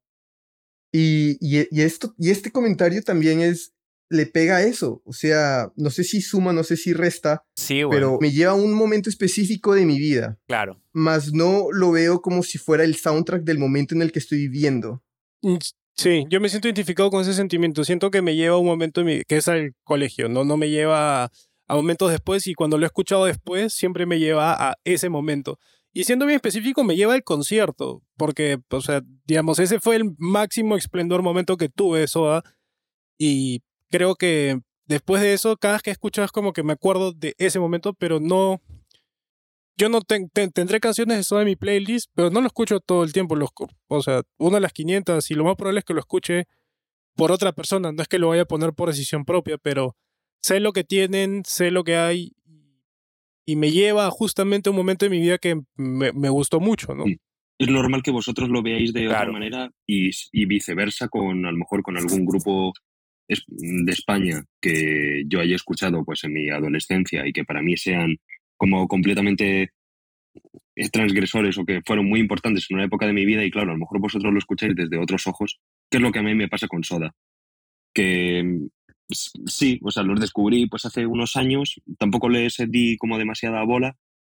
Y, y, y esto, y este comentario también es, le pega a eso. O sea, no sé si suma, no sé si resta, Sí, bueno. pero me lleva a un momento específico de mi vida. Claro. Más no lo veo como si fuera el soundtrack del momento en el que estoy viviendo. Mm, Sí, yo me siento identificado con ese sentimiento. Siento que me lleva a un momento en mi, que es al colegio, ¿no? No me lleva a, a momentos después y cuando lo he escuchado después siempre me lleva a ese momento. Y siendo bien específico, me lleva al concierto, porque, o sea, digamos, ese fue el máximo esplendor momento que tuve de Soda. Y creo que después de eso, cada vez que escucho es como que me acuerdo de ese momento, pero no. Yo no ten- ten- tendré canciones de Soda en mi playlist, pero no lo escucho todo el tiempo. Los, o sea, una de las 500, y lo más probable es que lo escuche por otra persona. No es que lo vaya a poner por decisión propia, pero sé lo que tienen, sé lo que hay, y me lleva justamente a un momento de mi vida que me, me gustó mucho, ¿no? Es normal que vosotros lo veáis de Claro. otra manera y, y viceversa con a lo mejor con algún grupo de España que yo haya escuchado pues en mi adolescencia y que para mí sean como completamente eh, transgresores o que fueron muy importantes en una época de mi vida y claro, a lo mejor vosotros lo escucháis desde otros ojos, que es lo que a mí me pasa con Soda. Que mm, sí, o sea, los descubrí pues hace unos años, tampoco les di como demasiada bola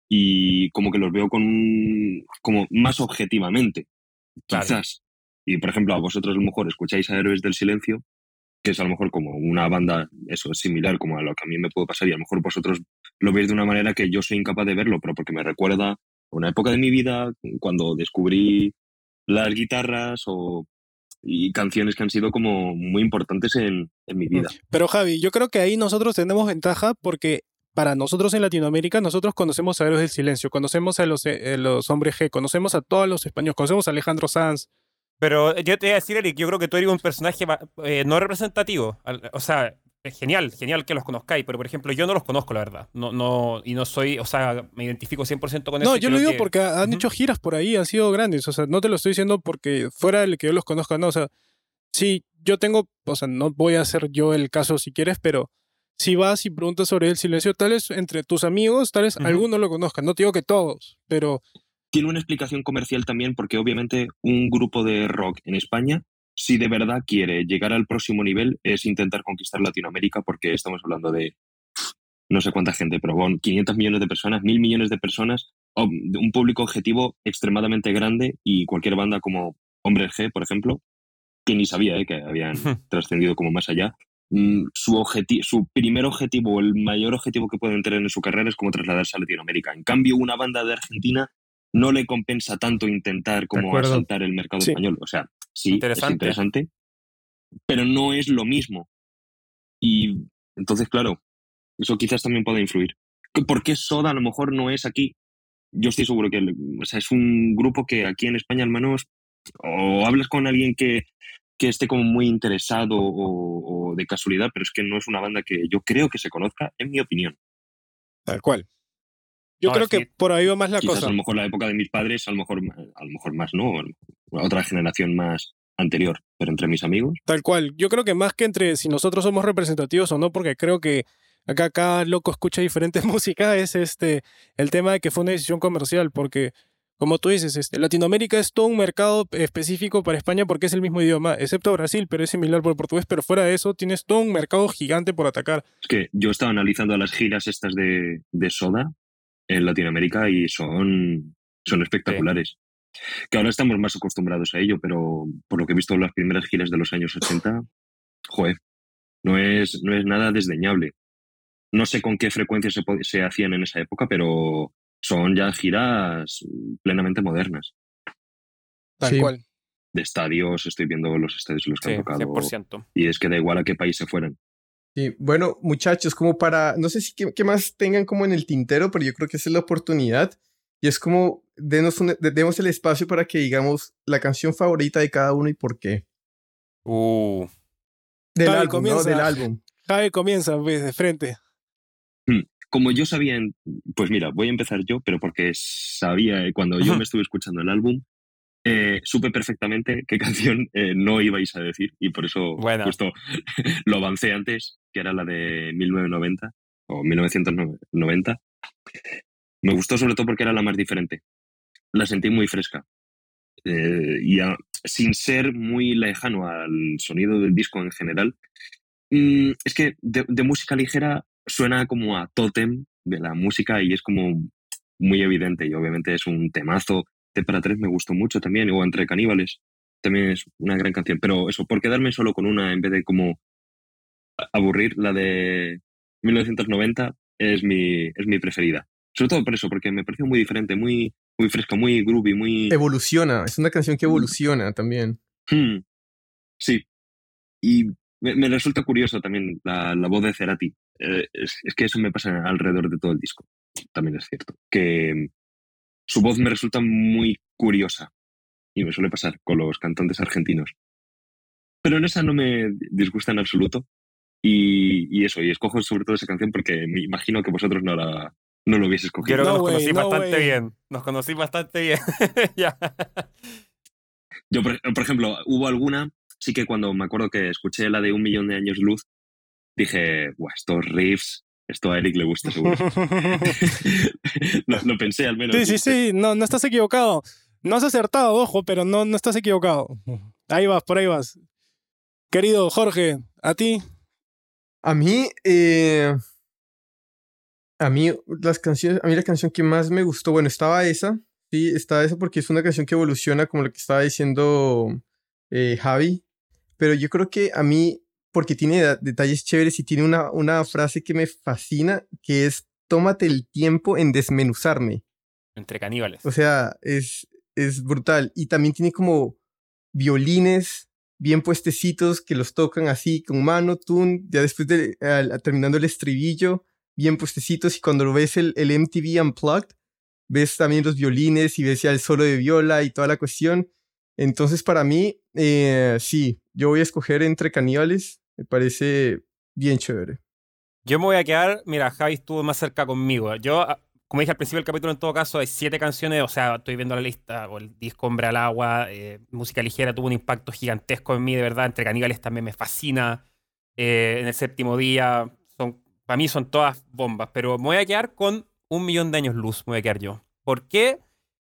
y como que los veo con un- como más objetivamente, Claro. quizás. Y por ejemplo, a vosotros a lo mejor escucháis a Héroes del Silencio, que es a lo mejor como una banda, eso es similar como a lo que a mí me puede pasar y a lo mejor vosotros lo veis de una manera que yo soy incapaz de verlo, pero porque me recuerda una época de mi vida cuando descubrí las guitarras o y canciones que han sido como muy importantes en, en mi vida. Pero Javi, yo creo que ahí nosotros tenemos ventaja porque para nosotros en Latinoamérica, nosotros conocemos a Héroes del Silencio, conocemos a los, eh, los Hombres G, conocemos a todos los españoles, conocemos a Alejandro Sanz. Pero yo te voy a decir, Eric, yo creo que tú eres un personaje eh, no representativo. O sea, es genial, genial que los conozcáis, pero por ejemplo, yo no los conozco, la verdad. No, no, y no soy, o sea, me identifico 100% con eso. No, yo lo digo que- porque han hecho giras por ahí, han sido grandes, o sea, no te lo estoy diciendo porque fuera el que yo los conozca, no, o sea, sí, yo tengo, o sea, no voy a hacer yo el caso si quieres, pero si vas y preguntas sobre el silencio, tal vez entre tus amigos, tal vez Ujú. algunos lo conozcan, no te digo que todos, pero tiene una explicación comercial también porque obviamente un grupo de rock en España, si de verdad quiere llegar al próximo nivel, es intentar conquistar Latinoamérica porque estamos hablando de no sé cuánta gente, pero con 500 millones de personas, mil millones de personas, un público objetivo extremadamente grande y cualquier banda como Hombre G, por ejemplo, que ni sabía eh, que habían Ujú. trascendido como más allá, mm, su, su primer objetivo el mayor objetivo que pueden tener en su carrera es como trasladarse a Latinoamérica. En cambio, una banda de Argentina no le compensa tanto intentar como asaltar el mercado Sí. español. O sea, sí, Interesante. es interesante, pero no es lo mismo. Y entonces, claro, eso quizás también puede influir. ¿Que ¿Por qué Soda a lo mejor no es aquí? Yo estoy seguro que o sea, es un grupo que aquí en España al menos o hablas con alguien que, que esté como muy interesado o, o de casualidad, pero es que no es una banda que yo creo que se conozca, en mi opinión. tal cual. Yo No, creo que por ahí va más la cosa. a lo mejor la época de mis padres, a lo mejor, a lo mejor más no, otra generación más anterior, pero entre mis amigos, Tal cual. Yo creo que más que entre si nosotros somos representativos o no, porque creo que acá cada loco escucha diferentes música, es este el tema de que fue una decisión comercial, porque como tú dices, este, Latinoamérica es todo un mercado específico para España porque es el mismo idioma, excepto Brasil, pero es similar por el portugués, pero fuera de eso tienes todo un mercado gigante por atacar. Es que yo estaba analizando las giras estas de, de Soda en Latinoamérica y son, son espectaculares. Que ahora estamos más acostumbrados a ello, pero por lo que he visto en las primeras giras de los años 80, joder, no es, no es nada desdeñable. No sé con qué frecuencia se, se hacían en esa época, pero son ya giras plenamente modernas. Tal Sí. cual. De estadios, estoy viendo los estadios en los que Sí, han tocado. 100%. Y es que da igual a qué país se fueran. Sí, bueno, muchachos, como para, no sé si qué, qué más tengan como en el tintero, pero yo creo que esa es la oportunidad. Y es como, denos un- de- demos el espacio para que digamos la canción favorita de cada uno y por qué. Uh, Del Dale, álbum, ¿no? comienza. Del álbum. Javi comienza pues, de frente. Como yo sabía, en- pues mira, voy a empezar yo, pero porque sabía, eh, cuando yo me estuve escuchando el álbum, eh, supe perfectamente qué canción eh, no ibais a decir y por eso Buena. justo lo avancé antes, que era la de 1990 o 1990. Me gustó sobre todo porque era la más diferente. La sentí muy fresca. Eh, y sin ser muy lejano al sonido del disco en general, Mm, es que de, música ligera suena como a tótem de la música y es como muy evidente y obviamente es un temazo. T para tres me gustó mucho también, o Entre Caníbales también es una gran canción, pero eso, por quedarme solo con una en vez de como aburrir, la de 1990 es mi, es mi preferida. Sobre todo por eso, porque me pareció muy diferente, muy, muy fresca, muy groovy, muy... Evoluciona, es una canción que evoluciona también. Hmm, Sí. Y me, me resulta curioso también la, la voz de Cerati. Eh, es, es que eso me pasa alrededor de todo el disco. También es cierto. Que mm, su voz me resulta muy curiosa. Y me suele pasar con los cantantes argentinos. Pero en esa no me disgusta en absoluto. Y, y eso, y escojo sobre todo esa canción porque me imagino que vosotros no la no lo hubiese Yo escogido. creo que No nos conocí no bastante bien. Nos conocí bastante bien. Yo, por, por ejemplo, hubo alguna, sí que cuando me acuerdo que escuché la de Un Millón de Años Luz, dije, Buah, estos riffs, esto a Eric le gusta seguro. lo, lo pensé al menos. Sí, sí, sí, no, no estás equivocado. No has acertado, ojo, pero no, no estás equivocado. Ahí vas, por ahí vas. Querido Jorge, ¿a ti? A mí, eh, a mí las canciones, a mí la canción que más me gustó, bueno, estaba esa, sí, estaba esa porque es una canción que evoluciona como lo que estaba diciendo eh, Javi, pero yo creo que a mí, porque tiene detalles chéveres y tiene una, una frase que me fascina, que es, tómate el tiempo en desmenuzarme. Entre caníbales. O sea, es, es brutal. Y también tiene como violines bien puestecitos que los tocan así con mano, tune, ya después de terminando el estribillo, bien puestecitos. Y cuando lo ves el, el MTV Unplugged, ves también los violines y ves ya el solo de viola y toda la cuestión. Entonces, para mí, eh, sí, yo voy a escoger entre caníbales. Me parece bien chévere. Yo me voy a quedar, mira, Javi estuvo más cerca conmigo. Yo, ah, como dije al principio del capítulo, en todo caso, hay siete canciones, o sea, estoy viendo la lista, o el disco Hombre al Agua, eh, música ligera tuvo un impacto gigantesco en mí, de verdad, entre caníbales también me fascina. Eh, en el séptimo día, son, para mí son todas bombas, pero me voy a quedar con un millón de años luz, me voy a quedar yo. ¿Por qué?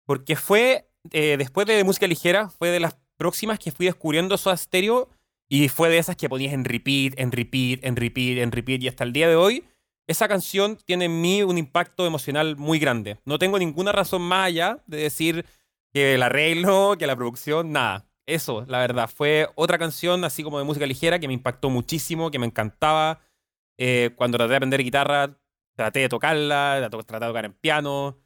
Porque fue, eh, después de música ligera, fue de las próximas que fui descubriendo Soda Stereo y fue de esas que ponías en repeat, en repeat, en repeat, en repeat. Y hasta el día de hoy, esa canción tiene en mí un impacto emocional muy grande. No tengo ninguna razón más allá de decir que el arreglo, que la producción, nada. Eso, la verdad, fue otra canción así como de música ligera que me impactó muchísimo, que me encantaba. Eh, cuando traté de aprender guitarra, traté de tocarla, la to- traté de tocar en piano.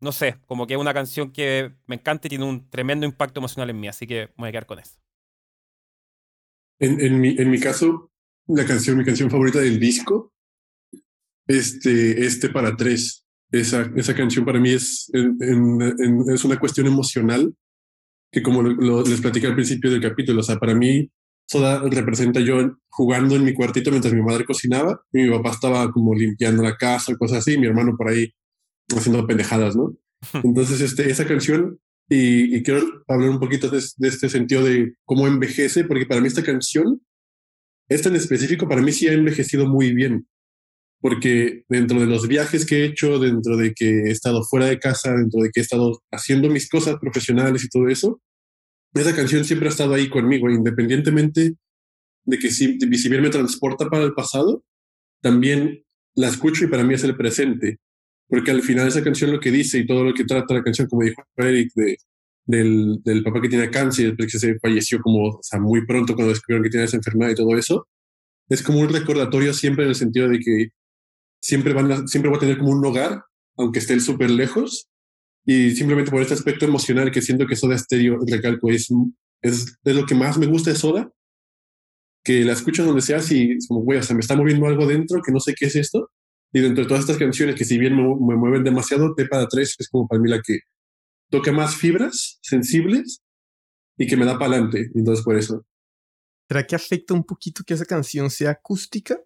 No sé, como que es una canción que me encanta y tiene un tremendo impacto emocional en mí, así que voy a quedar con eso. En, mi, en mi caso, la canción, mi canción favorita del disco, este, este para tres. Esa, esa canción para mí es, en- en- en- es una cuestión emocional que como lo, lo- les platicé al principio del capítulo, o sea, para mí Soda representa yo jugando en mi cuartito mientras mi madre cocinaba y mi papá estaba como limpiando la casa, cosas así, y mi hermano por ahí haciendo pendejadas, ¿no? Entonces, este, esa canción, y, y quiero hablar un poquito de, de este sentido de cómo envejece, porque para mí esta canción, esta en específico, para mí sí ha envejecido muy bien, porque dentro de los viajes que he hecho, dentro de que he estado fuera de casa, dentro de que he estado haciendo mis cosas profesionales y todo eso, esa canción siempre ha estado ahí conmigo, independientemente de que si, si bien me transporta para el pasado, también la escucho y para mí es el presente porque al final esa canción lo que dice y todo lo que trata la canción, como dijo Eric, de, del, del papá que tiene cáncer, que se falleció como, o sea, muy pronto cuando descubrieron que tiene esa enfermedad y todo eso, es como un recordatorio siempre en el sentido de que siempre, van a, siempre va a tener como un hogar, aunque esté súper lejos, y simplemente por este aspecto emocional que siento que Soda Stereo, recalco, es, es, es lo que más me gusta de Soda, que la escuchas donde sea y como, güey, o sea, me está moviendo algo dentro que no sé qué es esto, y dentro de todas estas canciones que si bien me, mueven demasiado, T para tres es como para mí la que toca más fibras sensibles y que me da para adelante. Entonces por eso. ¿Será que afecta un poquito que esa canción sea acústica?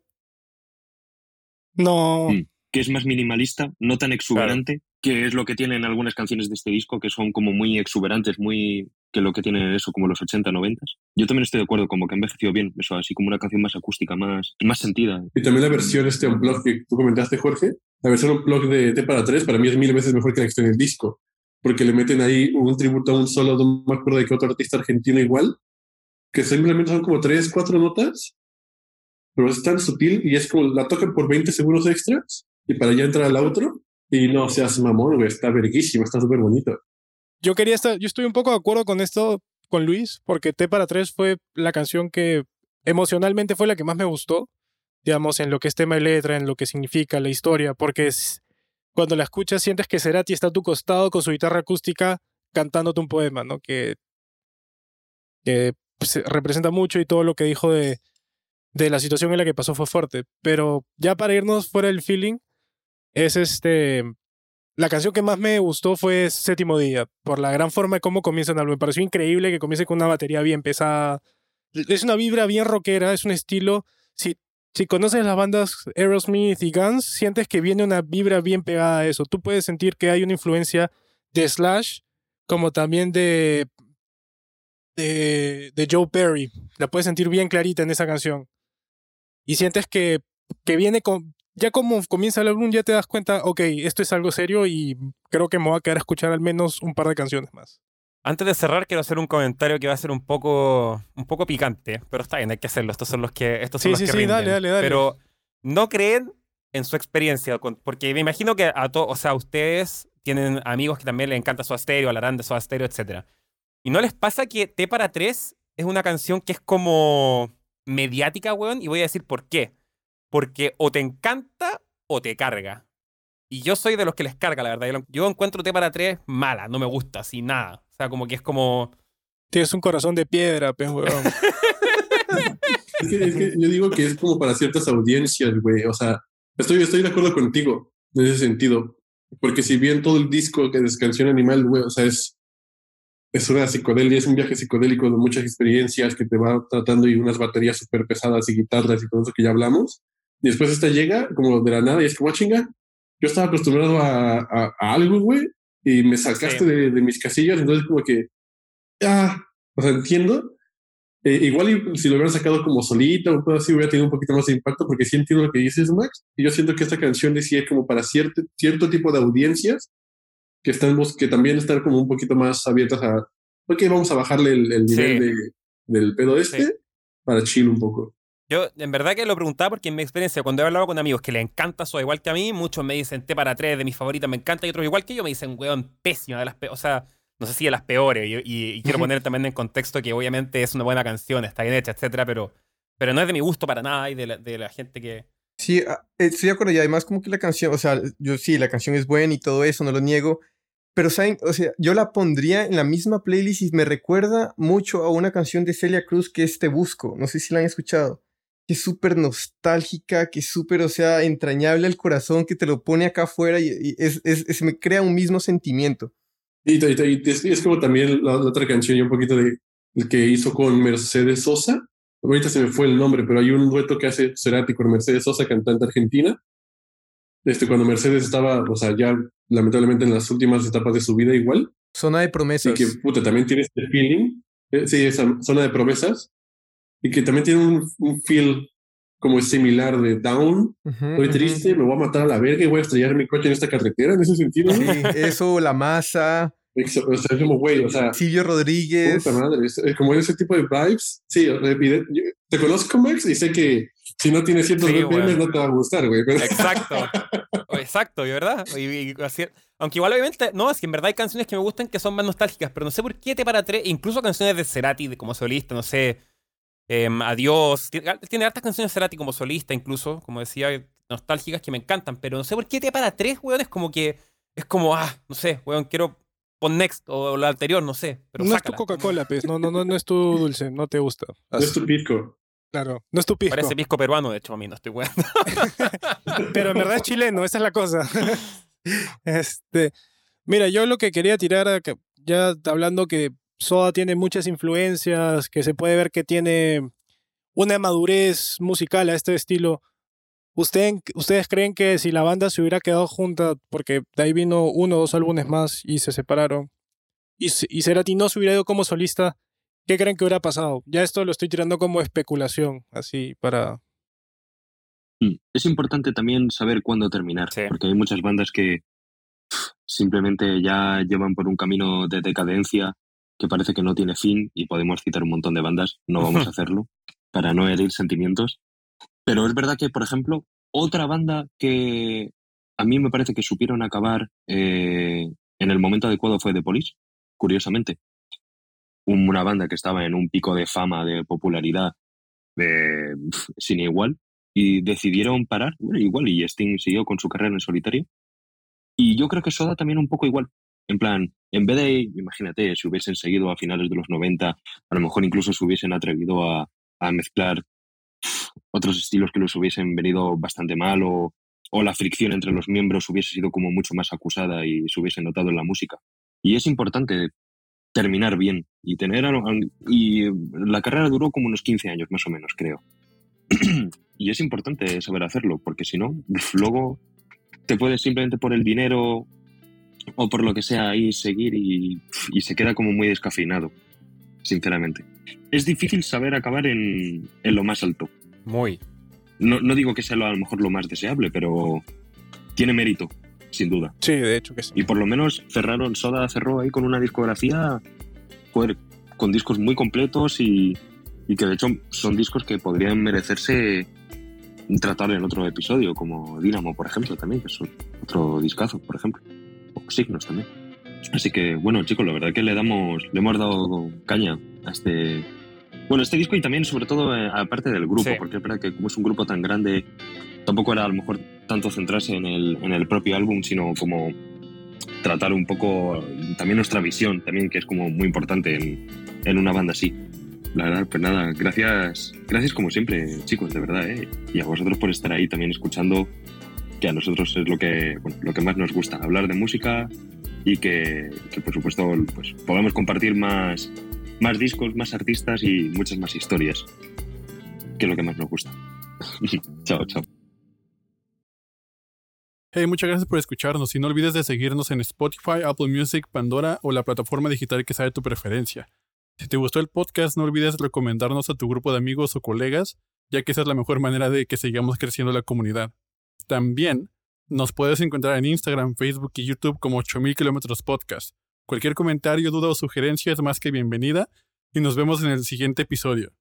No. Mm. que es más minimalista, no tan exuberante, que es lo que tienen algunas canciones de este disco, que son como muy exuberantes, muy que lo que tienen eso como los 80, 90. Yo también estoy de acuerdo, como que ha envejecido bien, eso así como una canción más acústica, más, más sentida. Y también la versión este unplug que tú comentaste, Jorge, la versión unplug de T para tres para mí es mil veces mejor que la que está en el disco, porque le meten ahí un tributo a un solo, no me acuerdo de qué otro artista argentino igual, que simplemente son como tres, cuatro notas, pero es tan sutil y es como la tocan por 20 segundos extras y para ya entrar al otro y no seas mamón, güey, está verguísima, está súper bonito. Yo quería estar, yo estoy un poco de acuerdo con esto, con Luis, porque T para tres fue la canción que emocionalmente fue la que más me gustó, digamos, en lo que es tema y letra, en lo que significa la historia, porque es, cuando la escuchas sientes que Cerati está a tu costado con su guitarra acústica cantándote un poema, ¿no? Que, que pues, representa mucho y todo lo que dijo de, de la situación en la que pasó fue fuerte. Pero ya para irnos fuera del feeling, es este... La canción que más me gustó fue Séptimo Día, por la gran forma de cómo comienza el. Me pareció increíble que comience con una batería bien pesada. Es una vibra bien rockera, es un estilo... Si, si conoces las bandas Aerosmith y Guns, sientes que viene una vibra bien pegada a eso. Tú puedes sentir que hay una influencia de Slash, como también de, de, de Joe Perry. La puedes sentir bien clarita en esa canción. Y sientes que, que viene con, ya como comienza el álbum, ya te das cuenta, ok, esto es algo serio y creo que me voy a quedar a escuchar al menos un par de canciones más. Antes de cerrar, quiero hacer un comentario que va a ser un poco, un poco picante, pero está bien, hay que hacerlo. Estos son los que, estos son Sí, los sí, que sí, rinden. dale, dale, dale. Pero no creen en su experiencia, porque me imagino que a todos, o sea, ustedes tienen amigos que también les encanta Soda Stereo, hablarán de Soda Stereo, etc. ¿Y no les pasa que T para tres es una canción que es como mediática, weón? Y voy a decir por qué. Porque o te encanta o te carga. Y yo soy de los que les carga, la verdad. Yo, encuentro T para tres mala, no me gusta, así nada. O sea, como que es como... Tienes un corazón de piedra, pues, weón. Es que, es que yo digo que es como para ciertas audiencias, güey. O sea, estoy, estoy de acuerdo contigo en ese sentido. Porque si bien todo el disco que es Canción Animal, güey, o sea, es, es una psicodelia, es un viaje psicodélico de muchas experiencias que te va tratando y unas baterías súper pesadas y guitarras y todo eso que ya hablamos. Y después esta llega como de la nada y es como, "Ah, chinga, yo estaba acostumbrado a, a, a algo, güey, y me sacaste Sí. de, de mis casillas, entonces como que, ah, o sea, entiendo. Eh, igual si lo hubieran sacado como solita o todo así, hubiera tenido un poquito más de impacto, porque sí entiendo lo que dices, Max. Y yo siento que esta canción decía como para cierto, cierto tipo de audiencias que, están, que también están como un poquito más abiertas a, ok, vamos a bajarle el, el nivel Sí. de, del pedo este Sí. para chill un poco. Yo, en verdad que lo preguntaba porque en mi experiencia, cuando he hablado con amigos que les encanta eso, igual que a mí, muchos me dicen T para tres de mis favoritas, me encanta, y otros igual que yo me dicen, weón, pésima, de las pe- o sea, no sé si de las peores, y, y- y quiero poner también en contexto que obviamente es una buena canción, está bien hecha, etcétera, pero, pero no es de mi gusto para nada y de la, de la gente que... Sí, ah, estoy de acuerdo. Y además, como que la canción, o sea, yo sí, la canción es buena y todo eso, no lo niego. Pero, ¿saben? O sea, yo la pondría en la misma playlist y me recuerda mucho a una canción de Celia Cruz que es Te Busco. No sé si la han escuchado. Que es súper nostálgica, que es súper, o sea, entrañable al corazón, que te lo pone acá afuera y, y es, es- me crea un mismo sentimiento. Y, y- es, como también la, otra canción un poquito de que hizo con Mercedes Sosa. Ahorita se me fue el nombre, pero hay un dueto que hace Cerati con Mercedes Sosa, cantante argentina. Este, cuando Mercedes estaba, o sea, ya lamentablemente en las últimas etapas de su vida igual. Zona de Y promesas. que, puta, también tiene este feeling. eh, sí, esa zona de promesas. Y que también tiene un, un feel como similar de down. Ujú, Estoy ujú. triste, me voy a matar a la verga y voy a estrellar mi coche en esta carretera, en ese sentido. Sí, eso, La Masa, Ex- O sea, es como, güey, o sea, Silvio Rodríguez. Puta madre, es, como ese tipo de vibes. Sí, te conozco, Max, y sé que si no tienes ciertos Sí, BPM no te va a gustar, güey. pero- Exacto, exacto, ¿de verdad? Y- y- así- aunque igual obviamente, no, es que en verdad hay canciones que me gustan que son más nostálgicas, pero no sé por qué T para tres, incluso canciones de Cerati de- como solista, no sé, em, Adiós, tiene, tiene hartas canciones de Cerati como solista incluso, como decía, nostálgicas que me encantan, pero no sé por qué T para tres, weón, es como que, es como, ah, no sé, weón, quiero pon Next o la anterior, no sé, pero no es tu. Coca-Cola, pues. No, no, no, no es tu dulce. No te gusta. No es tu pisco. Claro. No es tu pisco. Parece pisco peruano, de hecho, a mí no estoy weón. Pero en verdad es chileno, esa es la cosa. este, mira, yo lo que quería tirar, ya hablando que Soda tiene muchas influencias, que se puede ver que tiene una madurez musical a este estilo. ¿Usted, ¿Ustedes creen que si la banda se hubiera quedado junta, porque de ahí vino uno o dos álbumes más y se separaron, y, y Cerati no se hubiera ido como solista, ¿qué creen que hubiera pasado? Ya esto lo estoy tirando como especulación, así para... Mm. Es importante también saber cuándo terminar, Sí. porque hay muchas bandas que simplemente ya llevan por un camino de decadencia que parece que no tiene fin y podemos citar un montón de bandas, no vamos a hacerlo para no herir sentimientos. Pero es verdad que, por ejemplo, otra banda que a mí me parece que supieron acabar eh, en el momento adecuado fue The Police, curiosamente. Una banda que estaba en un pico de fama, de popularidad, de, sin igual, y decidieron parar, bueno, igual, y Sting siguió con su carrera en solitario. Y yo creo que Soda también un poco igual. En plan, en vez de, imagínate, si hubiesen seguido a finales de los 90, a lo mejor incluso se hubiesen atrevido a, a mezclar otros estilos que les hubiesen venido bastante mal o, o la fricción entre los miembros hubiese sido como mucho más acusada y se hubiese notado en la música. Y es importante terminar bien y tener y la carrera duró como unos 15 años más o menos, creo. y es importante saber hacerlo porque si no, luego te puedes simplemente por el dinero o por lo que sea ahí seguir y, y se queda como muy descafeinado, sinceramente. Es difícil saber acabar en, en lo más alto. Muy. No, no digo que sea lo- a lo mejor lo más deseable, pero tiene mérito, sin duda. Sí, de hecho que sí. Y por lo menos cerraron, Soda cerró ahí con una discografía joder, con discos muy completos y, y que de hecho son discos que podrían merecerse tratar en otro episodio, como Dynamo, por ejemplo, también, que es otro discazo, por ejemplo. O Signos también. Así que, bueno, chicos, la verdad que le damos, le hemos dado caña a este. Bueno, este disco y también, sobre todo, eh, aparte del grupo, Sí. porque es verdad que como es un grupo tan grande, tampoco era a lo mejor tanto centrarse en el, en el propio álbum, sino como tratar un poco también nuestra visión, también que es como muy importante en, en una banda así. La verdad, pues nada, gracias, gracias como siempre, chicos, de verdad, ¿eh? y a vosotros por estar ahí también escuchando, que a nosotros es lo que, bueno, lo que más nos gusta, hablar de música y que, que, por supuesto pues, podamos compartir más, más discos, más artistas y muchas más historias, que es lo que más nos gusta. chao, chao. Hey, muchas gracias por escucharnos y no olvides de seguirnos en Spotify, Apple Music, Pandora o la plataforma digital que sea de tu preferencia. Si te gustó el podcast, no olvides recomendarnos a tu grupo de amigos o colegas, ya que esa es la mejor manera de que sigamos creciendo la comunidad. También nos puedes encontrar en Instagram, Facebook y YouTube como 8000 kilómetros podcast. Cualquier comentario, duda o sugerencia es más que bienvenida y nos vemos en el siguiente episodio.